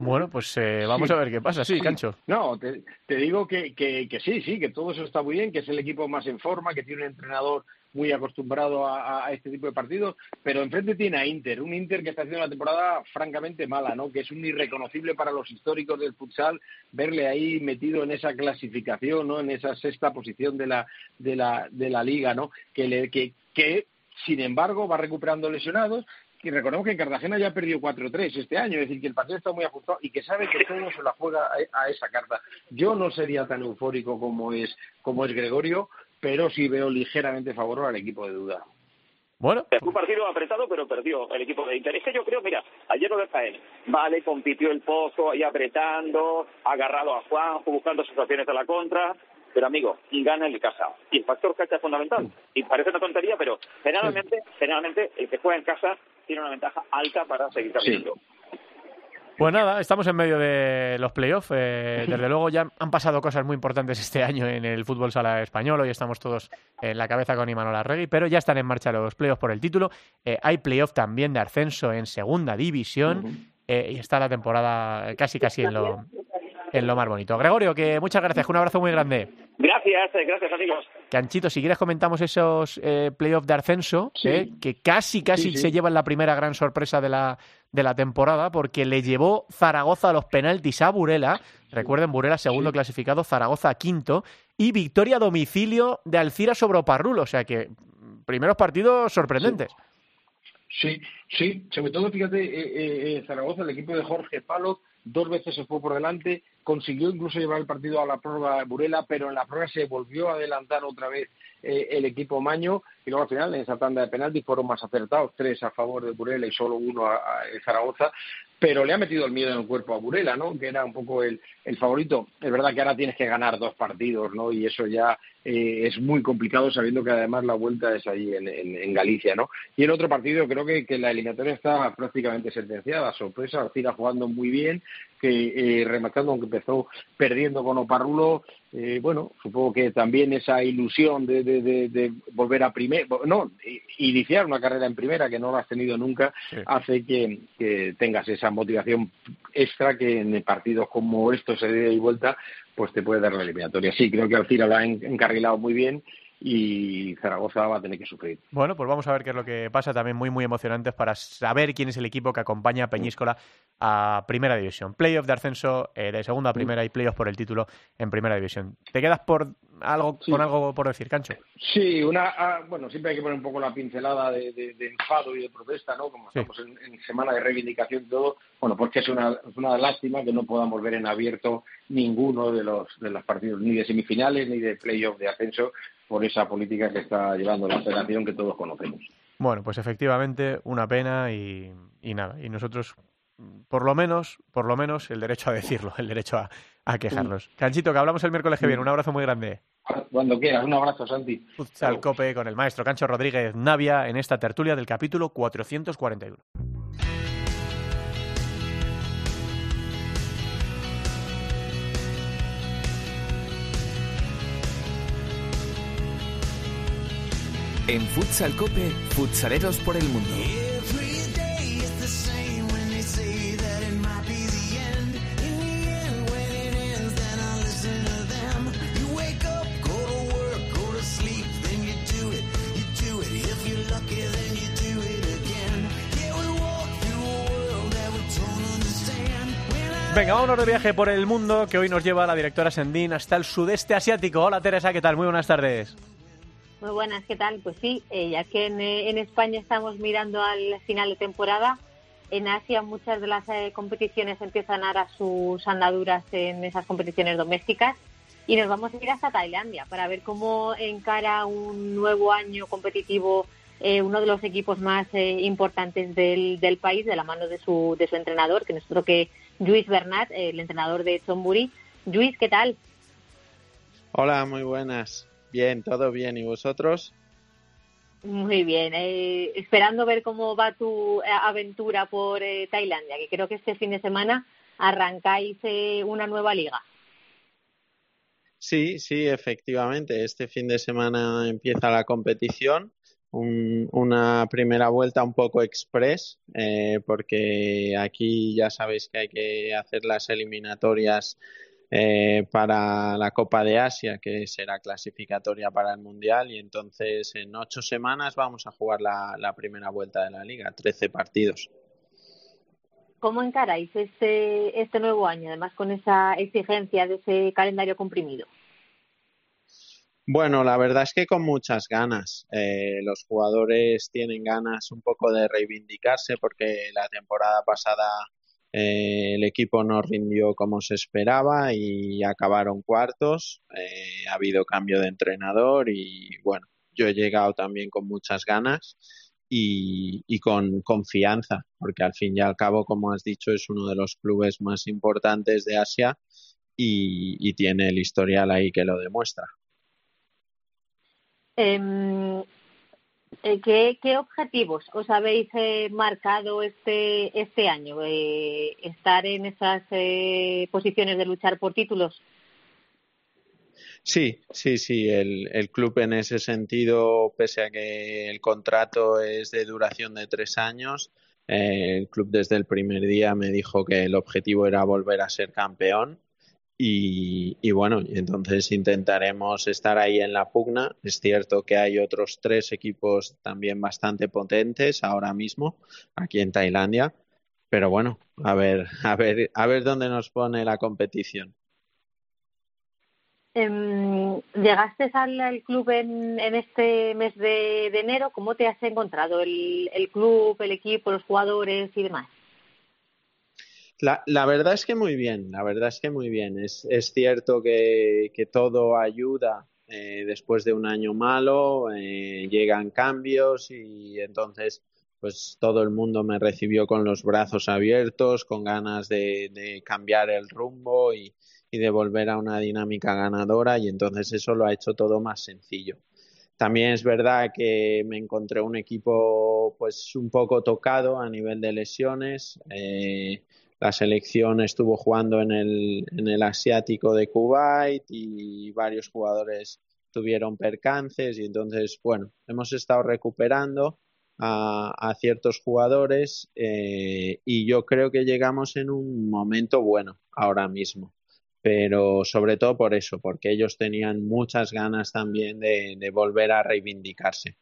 Bueno, pues eh, vamos a ver qué pasa. Sí, Cancho. No, te, digo que, que, que, sí, sí, que todo eso está muy bien, que es el equipo más en forma, que tiene un entrenador muy acostumbrado a, este tipo de partidos, pero enfrente tiene a Inter, un Inter que está haciendo una temporada francamente mala, ¿no? Que es un irreconocible para los históricos del futsal verle ahí metido en esa clasificación, ¿no? En esa sexta posición de la de la de la liga, ¿no? Que le, que que sin embargo va recuperando lesionados y recordemos que en Cartagena ya perdió 4-3 este año, es decir, que el partido está muy ajustado y que sabe que todo se la juega a, a, esa carta. Yo no sería tan eufórico como es, como es Gregorio, pero sí veo ligeramente favor al equipo de duda. Bueno. Fue un partido apretado, pero perdió el equipo de Inter. Es que yo creo, mira, ayer lo de Jaén, vale, compitió el pozo ahí apretando, agarrado a Juan, buscando situaciones a la contra, pero amigo, y gana el casa. Y el factor cancha es fundamental. Y parece una tontería, pero generalmente, generalmente el que juega en casa tiene una ventaja alta para seguir caminando. Pues nada, estamos en medio de los playoffs. Eh, [laughs] desde luego ya han pasado cosas muy importantes este año en el fútbol sala español. Hoy estamos todos en la cabeza con Imanol Arregui, pero ya están en marcha los playoffs por el título. Eh, hay playoff también de ascenso en segunda división eh, y está la temporada casi casi en lo, en lo más bonito. Gregorio, que muchas gracias, un abrazo muy grande. Gracias, gracias amigos. Canchito, si quieres comentamos esos playoffs de ascenso, que casi casi se llevan la primera gran sorpresa de la de la temporada porque le llevó Zaragoza a los penaltis a Burela. Recuerden, Burela segundo clasificado, Zaragoza quinto. Y victoria a domicilio de Alcira sobre Oparrulo. O sea que primeros partidos sorprendentes. Sí, sí, sobre todo, fíjate, eh, eh, eh, Zaragoza, el equipo de Jorge Palo, dos veces se fue por delante, consiguió incluso llevar el partido a la prórroga de Burela, pero en la prórroga se volvió a adelantar otra vez el equipo Maño y luego al final en esa tanda de penaltis fueron más acertados, tres a favor de Burela y solo uno a, Zaragoza, pero le ha metido el miedo en el cuerpo a Burela, ¿no? Que era un poco el, el favorito. Es verdad que ahora tienes que ganar dos partidos, ¿no? Y eso ya eh, es muy complicado sabiendo que además la vuelta es ahí en, en, Galicia, ¿no? Y el otro partido creo que, que la eliminatoria está prácticamente sentenciada. Sorpresa, Arcira jugando muy bien, que eh, rematando aunque empezó perdiendo con Oparrulo, eh, bueno, supongo que también esa ilusión de, de, de, volver a primera, no, iniciar una carrera en primera que no lo has tenido nunca, hace que, que, tengas esa motivación extra que en partidos como estos se de y vuelta, pues te puede dar la eliminatoria. Sí, creo que Alcira lo ha encarrilado muy bien y Zaragoza va a tener que sufrir. Bueno, pues vamos a ver qué es lo que pasa. También muy, muy emocionantes para saber quién es el equipo que acompaña a Peñíscola a Primera División. Playoff de ascenso eh, de segunda a primera y playoff por el título en Primera División. ¿Te quedas por algo, con algo por decir, Cancho? Sí, una, ah, bueno, siempre hay que poner un poco la pincelada de, enfado y de protesta, ¿no? Como estamos en, semana de reivindicación y todo, bueno, porque es una, es una lástima que no podamos ver en abierto ninguno de los, de los partidos, ni de semifinales ni de playoff de ascenso, por esa política que está llevando la federación que todos conocemos. Bueno, pues efectivamente una pena y, nada. Y nosotros, por lo menos, por lo menos, el derecho a decirlo, el derecho a, quejarnos. Canchito, que hablamos el miércoles que viene. Un abrazo muy grande. Cuando quieras, un abrazo, Santi. Futsal Cope con el maestro Cancho Rodríguez Navia en esta tertulia del capítulo 441. En Futsal Cope, futsaleros por el mundo. Venga, vámonos de viaje por el mundo que hoy nos lleva la directora Sendín hasta el sudeste asiático. Hola Teresa, ¿qué tal? Muy buenas tardes. Muy buenas, ¿qué tal? Pues sí, eh, ya que eh, en, España estamos mirando al final de temporada, en Asia muchas de las eh, competiciones empiezan a dar sus andaduras en esas competiciones domésticas y nos vamos a ir hasta Tailandia para ver cómo encara un nuevo año competitivo uno de los equipos más importantes del, del, país de la mano de su, de su entrenador, que nosotros que Luis Bernat, el entrenador de Chonburi. Luis, ¿qué tal? Hola, muy buenas. Bien, todo bien. ¿Y vosotros? Muy bien. Eh, esperando ver cómo va tu eh, aventura por eh, Tailandia, que creo que este fin de semana arrancáis una nueva liga. Sí, sí, efectivamente. Este fin de semana empieza la competición una primera vuelta un poco express, eh, porque aquí ya sabéis que hay que hacer las eliminatorias eh, para la Copa de Asia, que será clasificatoria para el Mundial, y entonces en ocho semanas vamos a jugar la, la primera vuelta de la liga, trece partidos. ¿Cómo encaráis este, este nuevo año, además con esa exigencia de ese calendario comprimido? Bueno, la verdad es que con muchas ganas. Eh, los jugadores tienen ganas un poco de reivindicarse porque la temporada pasada eh, el equipo no rindió como se esperaba y acabaron cuartos. Eh, ha habido cambio de entrenador y bueno, yo he llegado también con muchas ganas y, con confianza, porque al fin y al cabo, como has dicho, es uno de los clubes más importantes de Asia y, tiene el historial ahí que lo demuestra. Em, eh, ¿qué, ¿qué, objetivos os habéis eh, marcado este, este año? Eh, ¿Estar en esas posiciones de luchar por títulos? Sí, sí, sí. El, club en ese sentido, pese a que el contrato es de duración de tres años, el club desde el primer día me dijo que el objetivo era volver a ser campeón y, bueno, entonces intentaremos estar ahí en la pugna. Es cierto que hay otros tres equipos también bastante potentes ahora mismo aquí en Tailandia, pero bueno, a ver, a ver, a ver dónde nos pone la competición. Em, llegaste al, club en, este mes de, enero. ¿Cómo te has encontrado el club, el equipo, los jugadores y demás? La, la, verdad es que muy bien, la verdad es que muy bien. Es, es cierto que, que, todo ayuda eh, después de un año malo, eh, llegan cambios y entonces pues todo el mundo me recibió con los brazos abiertos, con ganas de, cambiar el rumbo y, y de volver a una dinámica ganadora y entonces eso lo ha hecho todo más sencillo. También es verdad que me encontré un equipo pues un poco tocado a nivel de lesiones. Eh, la selección estuvo jugando en el, en el asiático de Kuwait y varios jugadores tuvieron percances y entonces, bueno, hemos estado recuperando a, a ciertos jugadores eh, y yo creo que llegamos en un momento bueno ahora mismo. Pero sobre todo por eso, porque ellos tenían muchas ganas también de, de volver a reivindicarse.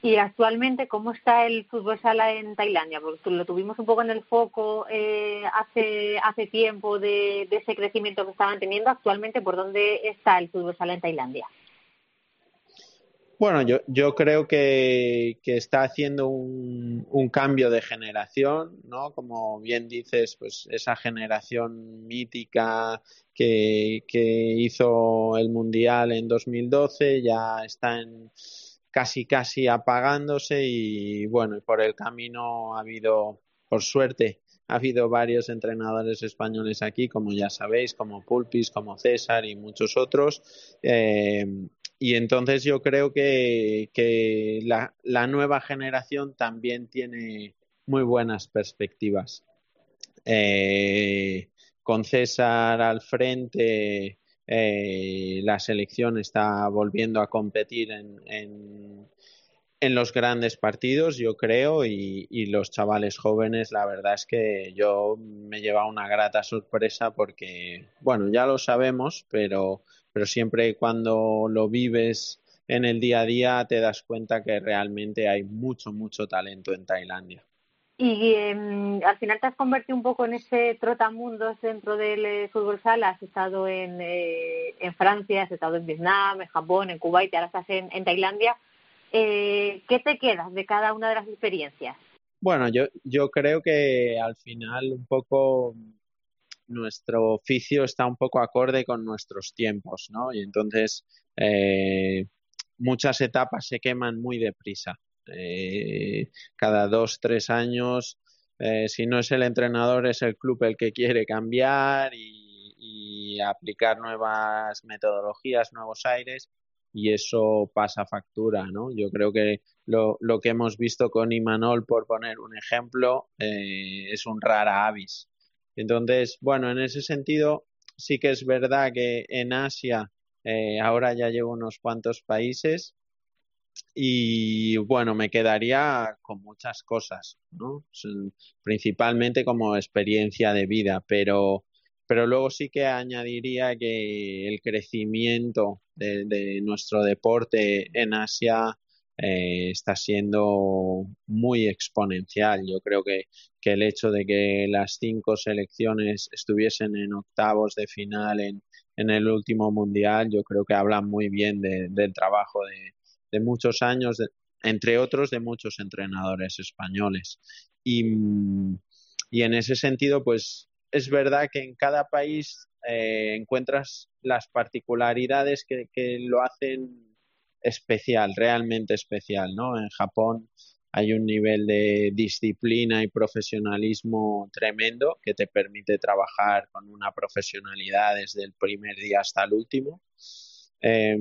Y actualmente, ¿cómo está el fútbol sala en Tailandia? Porque lo tuvimos un poco en el foco eh, hace, hace tiempo de, ese crecimiento que estaban teniendo. Actualmente, ¿por dónde está el fútbol sala en Tailandia? Bueno, yo, yo creo que, que está haciendo un, un, cambio de generación, ¿no? Como bien dices, pues esa generación mítica que, que hizo el Mundial en 2012 ya está en casi casi apagándose y bueno, por el camino ha habido, por suerte, ha habido varios entrenadores españoles aquí, como ya sabéis, como Pulpis, como César y muchos otros. Eh, y entonces yo creo que, que la, la, nueva generación también tiene muy buenas perspectivas. Eh, con César al frente, eh, la selección está volviendo a competir en, en, los grandes partidos, yo creo, y, y, los chavales jóvenes, la verdad es que yo me lleva una grata sorpresa porque, bueno, ya lo sabemos, pero, pero siempre cuando lo vives en el día a día te das cuenta que realmente hay mucho, mucho talento en Tailandia. Y em, al final te has convertido un poco en ese trotamundos dentro del eh, fútbol sala. Has estado en, eh, en Francia, has estado en Vietnam, en Japón, en Kuwait, ahora estás en, en Tailandia. Eh, ¿Qué te quedas de cada una de las experiencias? Bueno, yo, yo creo que al final un poco nuestro oficio está un poco acorde con nuestros tiempos, ¿no? Y entonces eh, muchas etapas se queman muy deprisa. Eh, cada dos, tres años, eh, si no es el entrenador, es el club el que quiere cambiar y, aplicar nuevas metodologías, nuevos aires y eso pasa factura, ¿no? Yo creo que lo, lo que hemos visto con Imanol, por poner un ejemplo, eh, es un rara avis. Entonces, bueno, en ese sentido, sí que es verdad que en Asia ahora ya llevo unos cuantos países y bueno, me quedaría con muchas cosas, ¿no? Principalmente como experiencia de vida, pero pero luego sí que añadiría que el crecimiento de, nuestro deporte en Asia eh, está siendo muy exponencial. Yo creo que, que, el hecho de que las cinco selecciones estuviesen en octavos de final en, en el último mundial, yo creo que habla muy bien de, del trabajo de, de muchos años, entre otros de muchos entrenadores españoles. Y, y en ese sentido, pues es verdad que en cada país eh, encuentras las particularidades que, que, lo hacen especial, realmente especial, ¿no? En Japón hay un nivel de disciplina y profesionalismo tremendo que te permite trabajar con una profesionalidad desde el primer día hasta el último. Eh,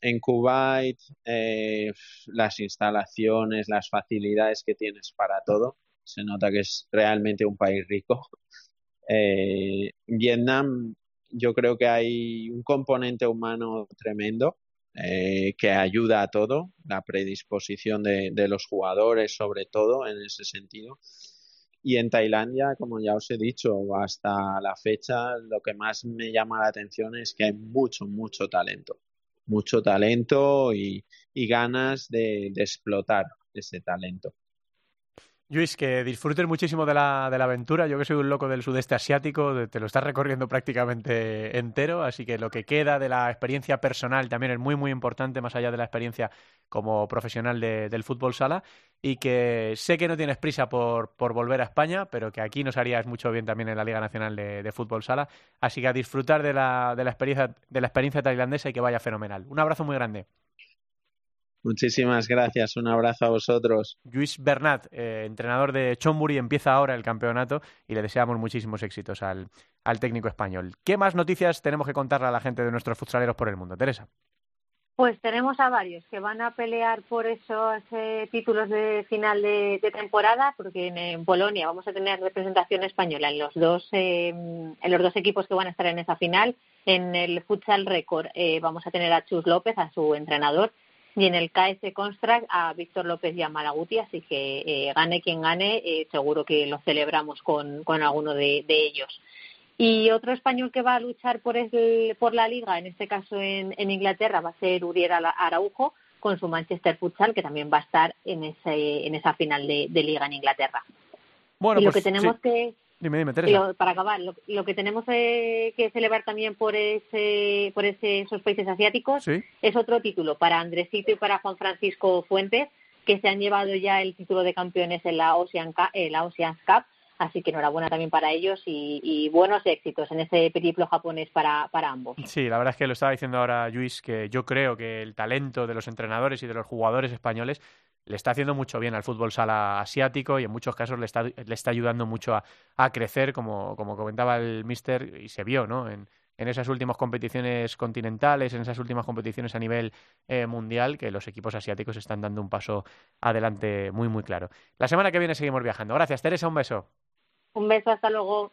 en Kuwait, eh, las instalaciones, las facilidades que tienes para todo, se nota que es realmente un país rico [laughs] eh, Vietnam, yo creo que hay un componente humano tremendo eh, que ayuda a todo, la predisposición de, de, los jugadores sobre todo en ese sentido. Y en Tailandia, como ya os he dicho, hasta la fecha lo que más me llama la atención es que hay mucho, mucho talento. Mucho talento y, y ganas de, de explotar ese talento. Luis, que disfrutes muchísimo de la, de la aventura. Yo que soy un loco del sudeste asiático, te lo estás recorriendo prácticamente entero, así que lo que queda de la experiencia personal también es muy, muy importante, más allá de la experiencia como profesional de, del fútbol sala, y que sé que no tienes prisa por, por, volver a España, pero que aquí nos harías mucho bien también en la Liga Nacional de, de Fútbol Sala. Así que a disfrutar de la, de la, experiencia, de la experiencia tailandesa y que vaya fenomenal. Un abrazo muy grande. Muchísimas gracias, un abrazo a vosotros. Luis Bernat, eh, entrenador de Chonburi, empieza ahora el campeonato y le deseamos muchísimos éxitos al, al, técnico español. ¿Qué más noticias tenemos que contarle a la gente de nuestros futsaleros por el mundo? Teresa. Pues tenemos a varios que van a pelear por esos eh, títulos de final de, de, temporada, porque en, en, Polonia vamos a tener representación española en los dos eh, en los dos equipos que van a estar en esa final. En el futsal récord eh, vamos a tener a Chus López, a su entrenador, y en el KS Construct a Víctor López y a Malaguti, así que eh, gane quien gane, eh, seguro que lo celebramos con, con alguno de, de, ellos. Y otro español que va a luchar por, el, por la liga, en este caso en, en Inglaterra, va a ser Uriel Araujo con su Manchester Futsal, que también va a estar en, ese, en esa final de, de liga en Inglaterra. Bueno, y lo pues, que tenemos sí. que Dime, dime, Teresa. Lo, para acabar, lo, lo, que tenemos eh, que celebrar también por ese, por ese, esos países asiáticos ¿Sí? es otro título para Andresito y para Juan Francisco Fuentes, que se han llevado ya el título de campeones en la Ocean, en la Ocean Cup. Así que enhorabuena también para ellos y, y buenos éxitos en ese periplo japonés para, para, ambos. Sí, la verdad es que lo estaba diciendo ahora Luis, que yo creo que el talento de los entrenadores y de los jugadores españoles le está haciendo mucho bien al fútbol sala asiático y en muchos casos le está, le está ayudando mucho a, crecer, como, como, comentaba el mister, y se vio ¿no? en, en, esas últimas competiciones continentales, en esas últimas competiciones a nivel eh, mundial, que los equipos asiáticos están dando un paso adelante muy, muy claro. La semana que viene seguimos viajando. Gracias, Teresa, un beso. Un beso, hasta luego.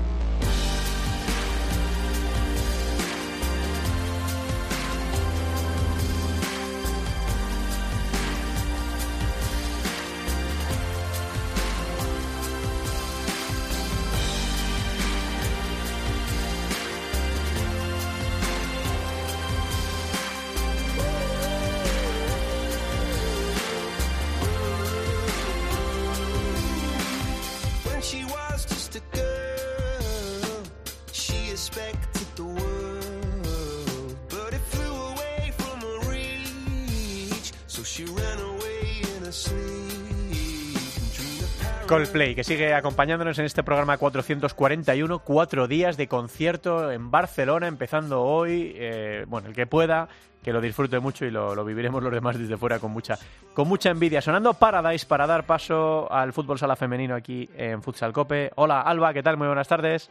Coldplay, que sigue acompañándonos en este programa 441, cuatro días de concierto en Barcelona, empezando hoy. Eh, bueno, el que pueda, que lo disfrute mucho y lo, viviremos los demás desde fuera con mucha, con mucha envidia. Sonando Paradise para dar paso al fútbol sala femenino aquí en Futsal Cope. Hola, Alba, ¿qué tal? Muy buenas tardes.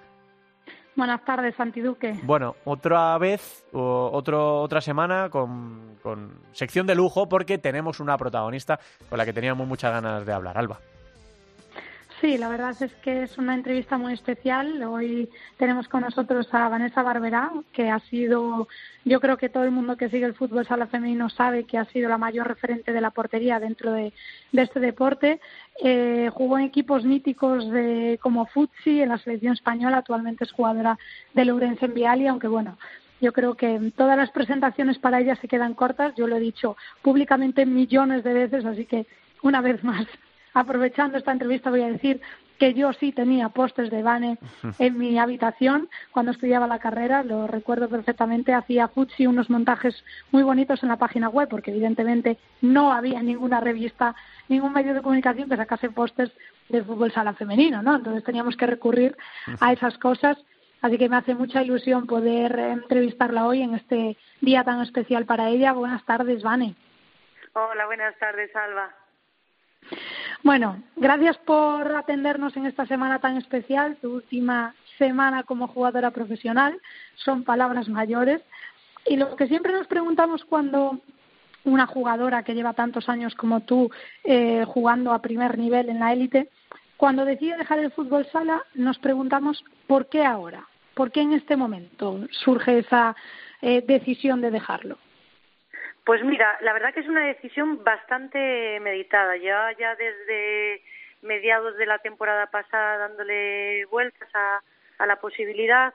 Buenas tardes, Santi Duque. Bueno, otra vez, otro, otra semana con, con sección de lujo porque tenemos una protagonista con la que teníamos muchas ganas de hablar. Alba. Sí, la verdad es que es una entrevista muy especial. Hoy tenemos con nosotros a Vanessa Barberá, que ha sido, yo creo que todo el mundo que sigue el fútbol sala femenino sabe que ha sido la mayor referente de la portería dentro de, este deporte. Eh, jugó en equipos míticos de, como Futsi en la selección española, actualmente es jugadora del Urense en Viali, aunque bueno, yo creo que todas las presentaciones para ella se quedan cortas. Yo lo he dicho públicamente millones de veces, así que una vez más aprovechando esta entrevista voy a decir que yo sí tenía postes de Vane en mi habitación cuando estudiaba la carrera, lo recuerdo perfectamente, hacía Futsi unos montajes muy bonitos en la página web porque evidentemente no había ninguna revista, ningún medio de comunicación que sacase postes de fútbol sala femenino, ¿no? Entonces teníamos que recurrir a esas cosas, así que me hace mucha ilusión poder entrevistarla hoy en este día tan especial para ella. Buenas tardes, Vane. Hola, buenas tardes, Alba. Bueno, gracias por atendernos en esta semana tan especial, tu última semana como jugadora profesional. Son palabras mayores. Y lo que siempre nos preguntamos cuando una jugadora que lleva tantos años como tú eh, jugando a primer nivel en la élite, cuando decide dejar el fútbol sala, nos preguntamos por qué ahora, por qué en este momento surge esa eh, decisión de dejarlo. Pues mira, la verdad que es una decisión bastante meditada. Ya, ya desde mediados de la temporada pasada dándole vueltas a, a la posibilidad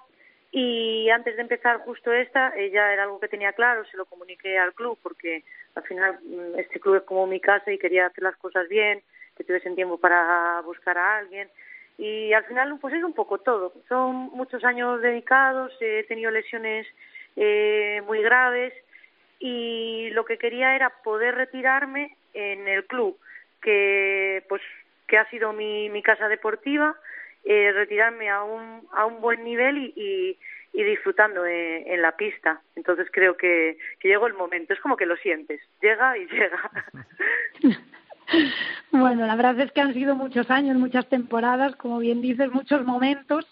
y antes de empezar justo esta, ella era algo que tenía claro, se lo comuniqué al club porque al final mm, este club es como mi casa y quería hacer las cosas bien, que tuviesen tiempo para buscar a alguien y al final pues es un poco todo. Son muchos años dedicados, he tenido lesiones eh, muy graves y lo que quería era poder retirarme en el club que pues que ha sido mi, mi casa deportiva eh, retirarme a un a un buen nivel y, y, disfrutando en, la pista. Entonces creo que, que llegó el momento. Es como que lo sientes. Llega y llega. [laughs] Bueno la verdad es que han sido muchos años muchas temporadas como bien dices muchos momentos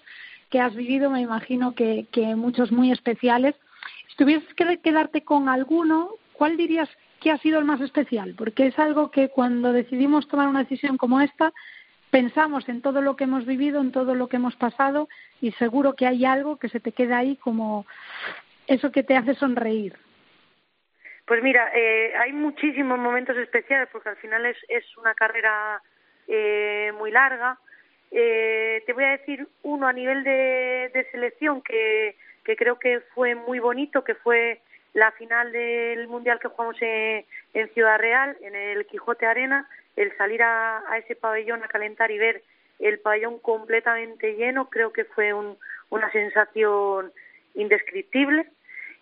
que has vivido. Me imagino que, que muchos muy especiales si tuvieses que quedarte con alguno, ¿cuál dirías que ha sido el más especial? Porque es algo que cuando decidimos tomar una decisión como esta, pensamos en todo lo que hemos vivido, en todo lo que hemos pasado y seguro que hay algo que se te queda ahí como eso que te hace sonreír. Pues mira, eh, hay muchísimos momentos especiales porque al final es, es una carrera eh, muy larga. Eh, te voy a decir uno a nivel de, de selección que, creo que fue muy bonito, que fue la final del Mundial que jugamos en, Ciudad Real, en el Quijote Arena, el salir a, ese pabellón a calentar y ver el pabellón completamente lleno, creo que fue una sensación indescriptible.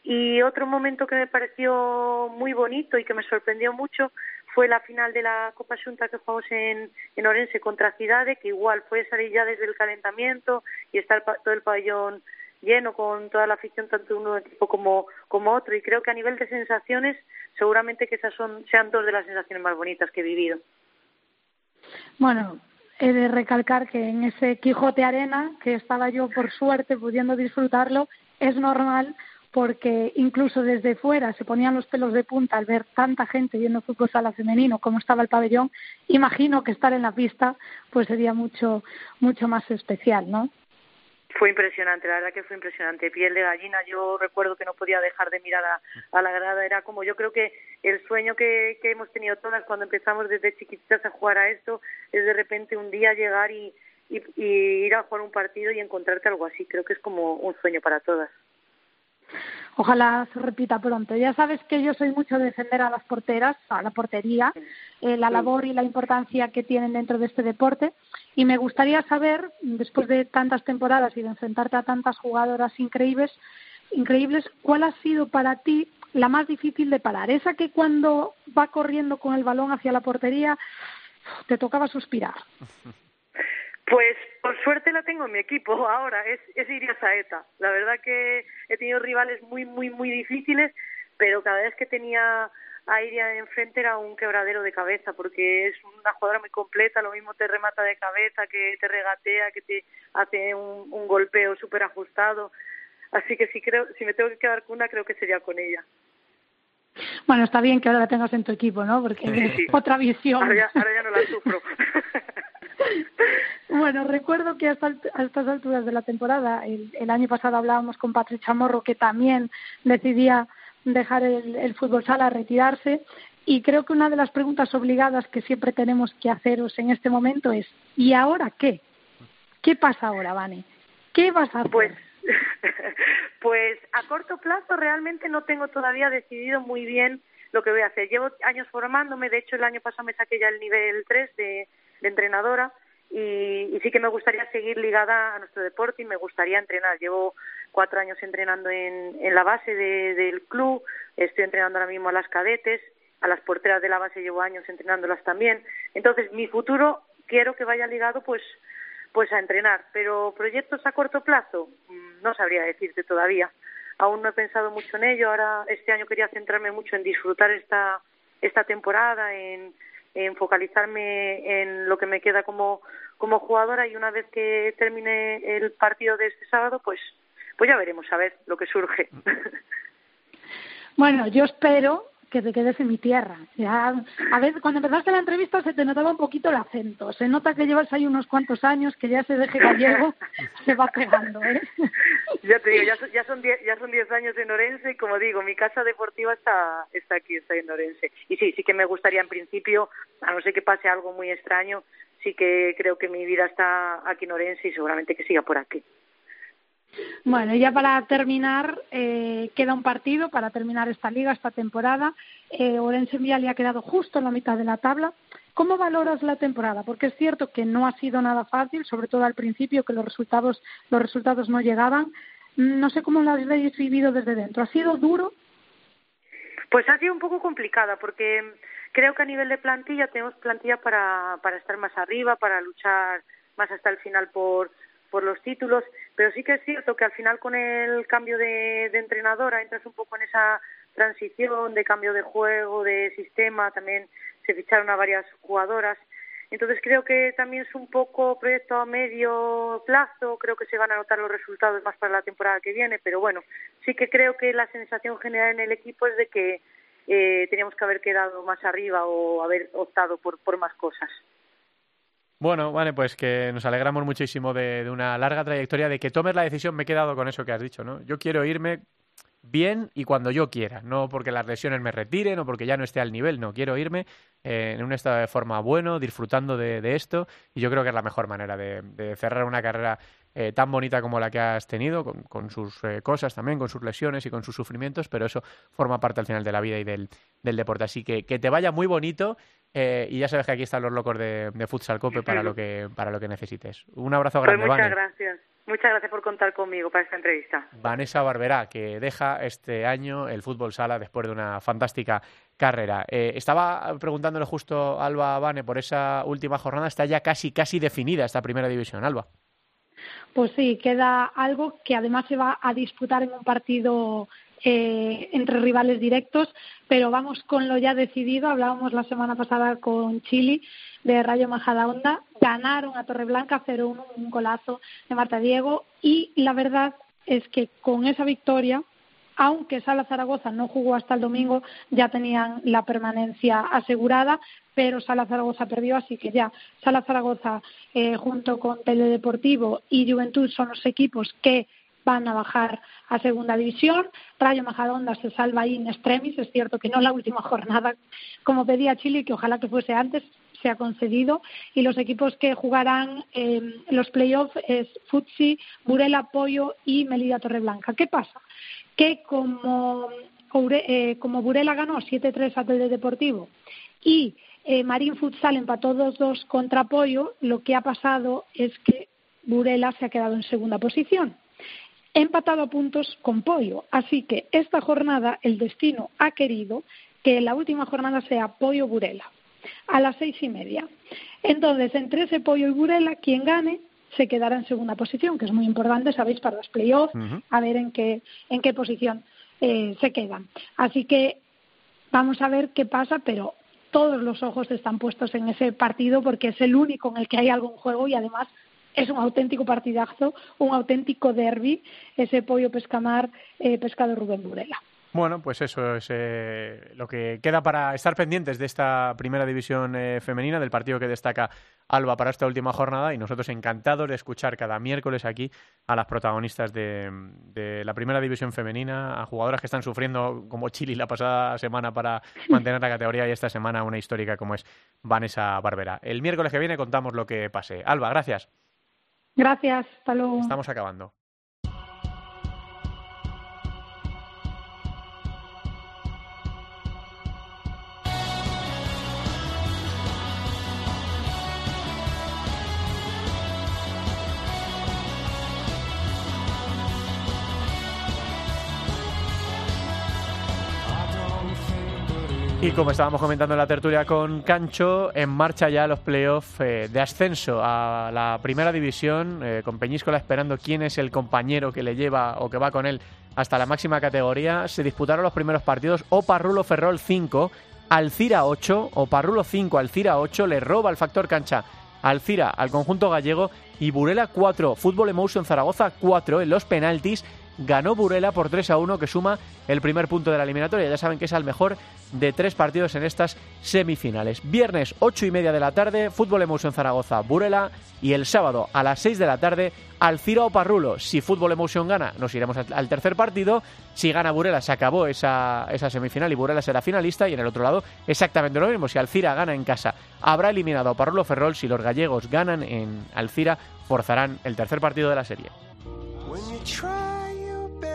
Y otro momento que me pareció muy bonito y que me sorprendió mucho fue la final de la Copa Junta que jugamos en, en Orense contra Cidade, que igual fue salir ya desde el calentamiento y estar todo el pabellón lleno con toda la afición, tanto uno equipo como, como otro. Y creo que a nivel de sensaciones, seguramente que esas son, sean dos de las sensaciones más bonitas que he vivido. Bueno, he de recalcar que en ese Quijote Arena, que estaba yo por suerte pudiendo disfrutarlo, es normal porque incluso desde fuera se ponían los pelos de punta al ver tanta gente viendo fútbol sala femenino como estaba el pabellón. Imagino que estar en la pista pues sería mucho mucho más especial, ¿no? Fue impresionante, la verdad que fue impresionante. Piel de gallina, yo recuerdo que no podía dejar de mirar a, la grada. Era como, yo creo que el sueño que, hemos tenido todas cuando empezamos desde chiquititas a jugar a esto es de repente un día llegar y ir a jugar un partido y encontrarte algo así. Creo que es como un sueño para todas. Ojalá se repita pronto. Ya sabes que yo soy mucho de defender a las porteras, a la portería, eh, la labor y la importancia que tienen dentro de este deporte. Y me gustaría saber, después de tantas temporadas y de enfrentarte a tantas jugadoras increíbles, increíbles, ¿cuál ha sido para ti la más difícil de parar, esa que cuando va corriendo con el balón hacia la portería te tocaba suspirar. [laughs] Pues por suerte la tengo en mi equipo [laughs] ahora, es, es Iria Saeta. La verdad que he tenido rivales muy, muy, muy difíciles, pero cada vez que tenía a Iria enfrente era un quebradero de cabeza, porque es una jugadora muy completa, lo mismo te remata de cabeza, que te regatea, que te hace un, un golpeo súper ajustado. Así que si, creo, si me tengo que quedar con una, creo que sería con ella. Bueno, está bien que ahora la tengas en tu equipo, ¿no? Porque es [laughs] otra visión. Ahora ya, ahora ya no la sufro. [laughs] bueno, recuerdo que hasta a estas alturas de la temporada, el, el, año pasado hablábamos con Patricia Morro, que también decidía dejar el, el fútbol sala, retirarse. Y creo que una de las preguntas obligadas que siempre tenemos que haceros en este momento es ¿y ahora qué? ¿Qué pasa ahora, Vane? ¿Qué vas a hacer? Pues, [laughs] pues a corto plazo realmente no tengo todavía decidido muy bien lo que voy a hacer. Llevo años formándome, de hecho el año pasado me saqué ya el nivel 3 de, de entrenadora y, y, sí que me gustaría seguir ligada a nuestro deporte y me gustaría entrenar. Llevo cuatro años entrenando en, en la base de, del club, estoy entrenando ahora mismo a las cadetes, a las porteras de la base llevo años entrenándolas también. Entonces, mi futuro quiero que vaya ligado pues pues a entrenar, pero proyectos a corto plazo mm, no sabría decirte todavía. Aún no he pensado mucho en ello. Ahora este año quería centrarme mucho en disfrutar esta esta temporada, en en focalizarme en lo que me queda como, como jugadora y una vez que termine el partido de este sábado, pues, pues ya veremos a ver lo que surge. Bueno, yo espero que te quedes en mi tierra. Ya, a ver, cuando empezaste la entrevista se te notaba un poquito el acento. Se nota que llevas ahí unos cuantos años, que ya se deje gallego, [laughs] se va pegando, ¿eh? Ya te digo, ya son, ya son diez, ya son diez años en Orense y como digo, mi casa deportiva está, está aquí, está en Orense. Y sí, sí que me gustaría en principio, a no ser que pase algo muy extraño, sí que creo que mi vida está aquí en Orense y seguramente que siga por aquí. Bueno, ya para terminar, eh, queda un partido para terminar esta liga, esta temporada. Eh, Orense ya le ha quedado justo en la mitad de la tabla. ¿Cómo valoras la temporada? Porque es cierto que no ha sido nada fácil, sobre todo al principio, que los resultados, los resultados no llegaban. No sé cómo lo habéis vivido desde dentro. ¿Ha sido duro? Pues ha sido un poco complicada, porque creo que a nivel de plantilla tenemos plantilla para, para estar más arriba, para luchar más hasta el final por, por los títulos, pero sí que es cierto que al final con el cambio de, entrenadora entras un poco en esa transición de cambio de juego, de sistema, también se ficharon a varias jugadoras. Entonces creo que también es un poco proyecto a medio plazo, creo que se van a notar los resultados más para la temporada que viene, pero bueno, sí que creo que la sensación general en el equipo es de que eh, teníamos que haber quedado más arriba o haber optado por, por más cosas. Bueno, vale, pues que nos alegramos muchísimo de, una larga trayectoria, de que tomes la decisión, me he quedado con eso que has dicho, ¿no? Yo quiero irme bien y cuando yo quiera, no porque las lesiones me retiren o porque ya no esté al nivel, no, quiero irme eh, en un estado de forma bueno, disfrutando de, esto y yo creo que es la mejor manera de, de cerrar una carrera eh, tan bonita como la que has tenido, con, con sus eh, cosas también, con sus lesiones y con sus sufrimientos, pero eso forma parte al final de la vida y del, del deporte. Así que que te vaya muy bonito eh, y ya sabes que aquí están los locos de, de Futsal Cope para lo que para lo que necesites. Un abrazo pues grande, muchas Vane. gracias. Muchas gracias por contar conmigo para esta entrevista. Vanessa Barberá, que deja este año el fútbol sala después de una fantástica carrera. Eh, estaba preguntándole justo a Alba Vane por esa última jornada. Está ya casi, casi definida esta primera división, Alba. Pues sí, queda algo que además se va a disputar en un partido eh, entre rivales directos, pero vamos con lo ya decidido. Hablábamos la semana pasada con Chile de Rayo Majadahonda, ganaron a Torreblanca 0-1, un golazo de Marta Diego. Y la verdad es que con esa victoria aunque Sala Zaragoza no jugó hasta el domingo, ya tenían la permanencia asegurada, pero Sala Zaragoza perdió, así que ya. Sala Zaragoza eh, junto con Teledeportivo y Juventud son los equipos que van a bajar a segunda división. Rayo Majadahonda se salva ahí en extremis, es cierto que no la última [laughs] jornada como pedía Chile, que ojalá que fuese antes, se ha concedido y los equipos que jugarán eh, los playoffs es Futsi, Burela Pollo y Melilla Torreblanca. ¿Qué pasa? Que como, eh, como Burela ganó 7-3 a Teledeportivo y eh, Marín Futsal empató 2-2 contra Pollo, lo que ha pasado es que Burela se ha quedado en segunda posición. Empatado a puntos con Pollo. Así que esta jornada el destino ha querido que la última jornada sea Pollo Burela a las seis y media. Entonces, entre ese Pollo y Burela, quien gane se quedará en segunda posición, que es muy importante, sabéis, para los playoffs, a ver en qué, en qué posición eh, se quedan. Así que vamos a ver qué pasa, pero todos los ojos están puestos en ese partido porque es el único en el que hay algún juego y además es un auténtico partidazo, un auténtico derby, ese pollo pescamar eh, pescado Rubén Burela. Bueno, pues eso es eh, lo que queda para estar pendientes de esta primera división eh, femenina, del partido que destaca Alba para esta última jornada y nosotros encantados de escuchar cada miércoles aquí a las protagonistas de, de la primera división femenina, a jugadoras que están sufriendo como Chile la pasada semana para mantener la categoría y esta semana una histórica como es Vanessa Barbera. El miércoles que viene contamos lo que pase. Alba, gracias. Gracias, hasta luego. Estamos acabando. Y como estábamos comentando en la tertulia con Cancho, en marcha ya los playoffs eh, de ascenso a la primera división, eh, con Peñíscola esperando quién es el compañero que le lleva o que va con él hasta la máxima categoría. Se disputaron los primeros partidos. Oparrulo Ferrol 5, Alcira 8, Oparrulo 5, Alcira 8, le roba el factor cancha Alcira al conjunto gallego y Burela 4, Fútbol Emotion Zaragoza 4 en los penaltis ganó Burela por 3 a 1, que suma el primer punto de la eliminatoria. Ya saben que es al mejor de tres partidos en estas semifinales. Viernes, 8 y media de la tarde, Fútbol Emotion Zaragoza, Burela. Y el sábado, a las 6 de la tarde, Alcira o Parrulo. Si Fútbol Emotion gana, nos iremos al tercer partido. Si gana Burela, se acabó esa, esa semifinal y Burela será finalista. Y en el otro lado, exactamente lo mismo. Si Alcira gana en casa, habrá eliminado a Parrulo Ferrol. Si los gallegos ganan en Alcira, forzarán el tercer partido de la serie.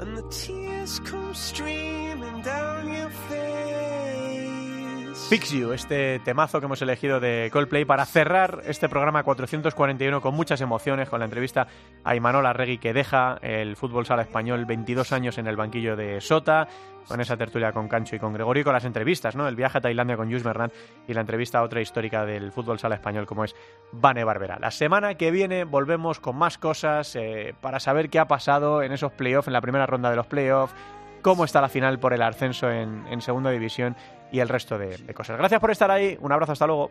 And the tears come streaming down your Fix You, este temazo que hemos elegido de Coldplay para cerrar este programa 441 con muchas emociones, con la entrevista a Imanol Arregui que deja el fútbol sala español 22 años en el banquillo de Sota, con esa tertulia con Cancho y con Gregorio y con las entrevistas, ¿no? El viaje a Tailandia con Jus Bernat y la entrevista a otra histórica del fútbol sala español como es Vane Barbera. La semana que viene volvemos con más cosas eh, para saber qué ha pasado en esos playoffs, en la primera ronda de los playoffs, cómo está la final por el ascenso en, segunda división y el resto de cosas. Gracias por estar ahí, un abrazo, hasta luego.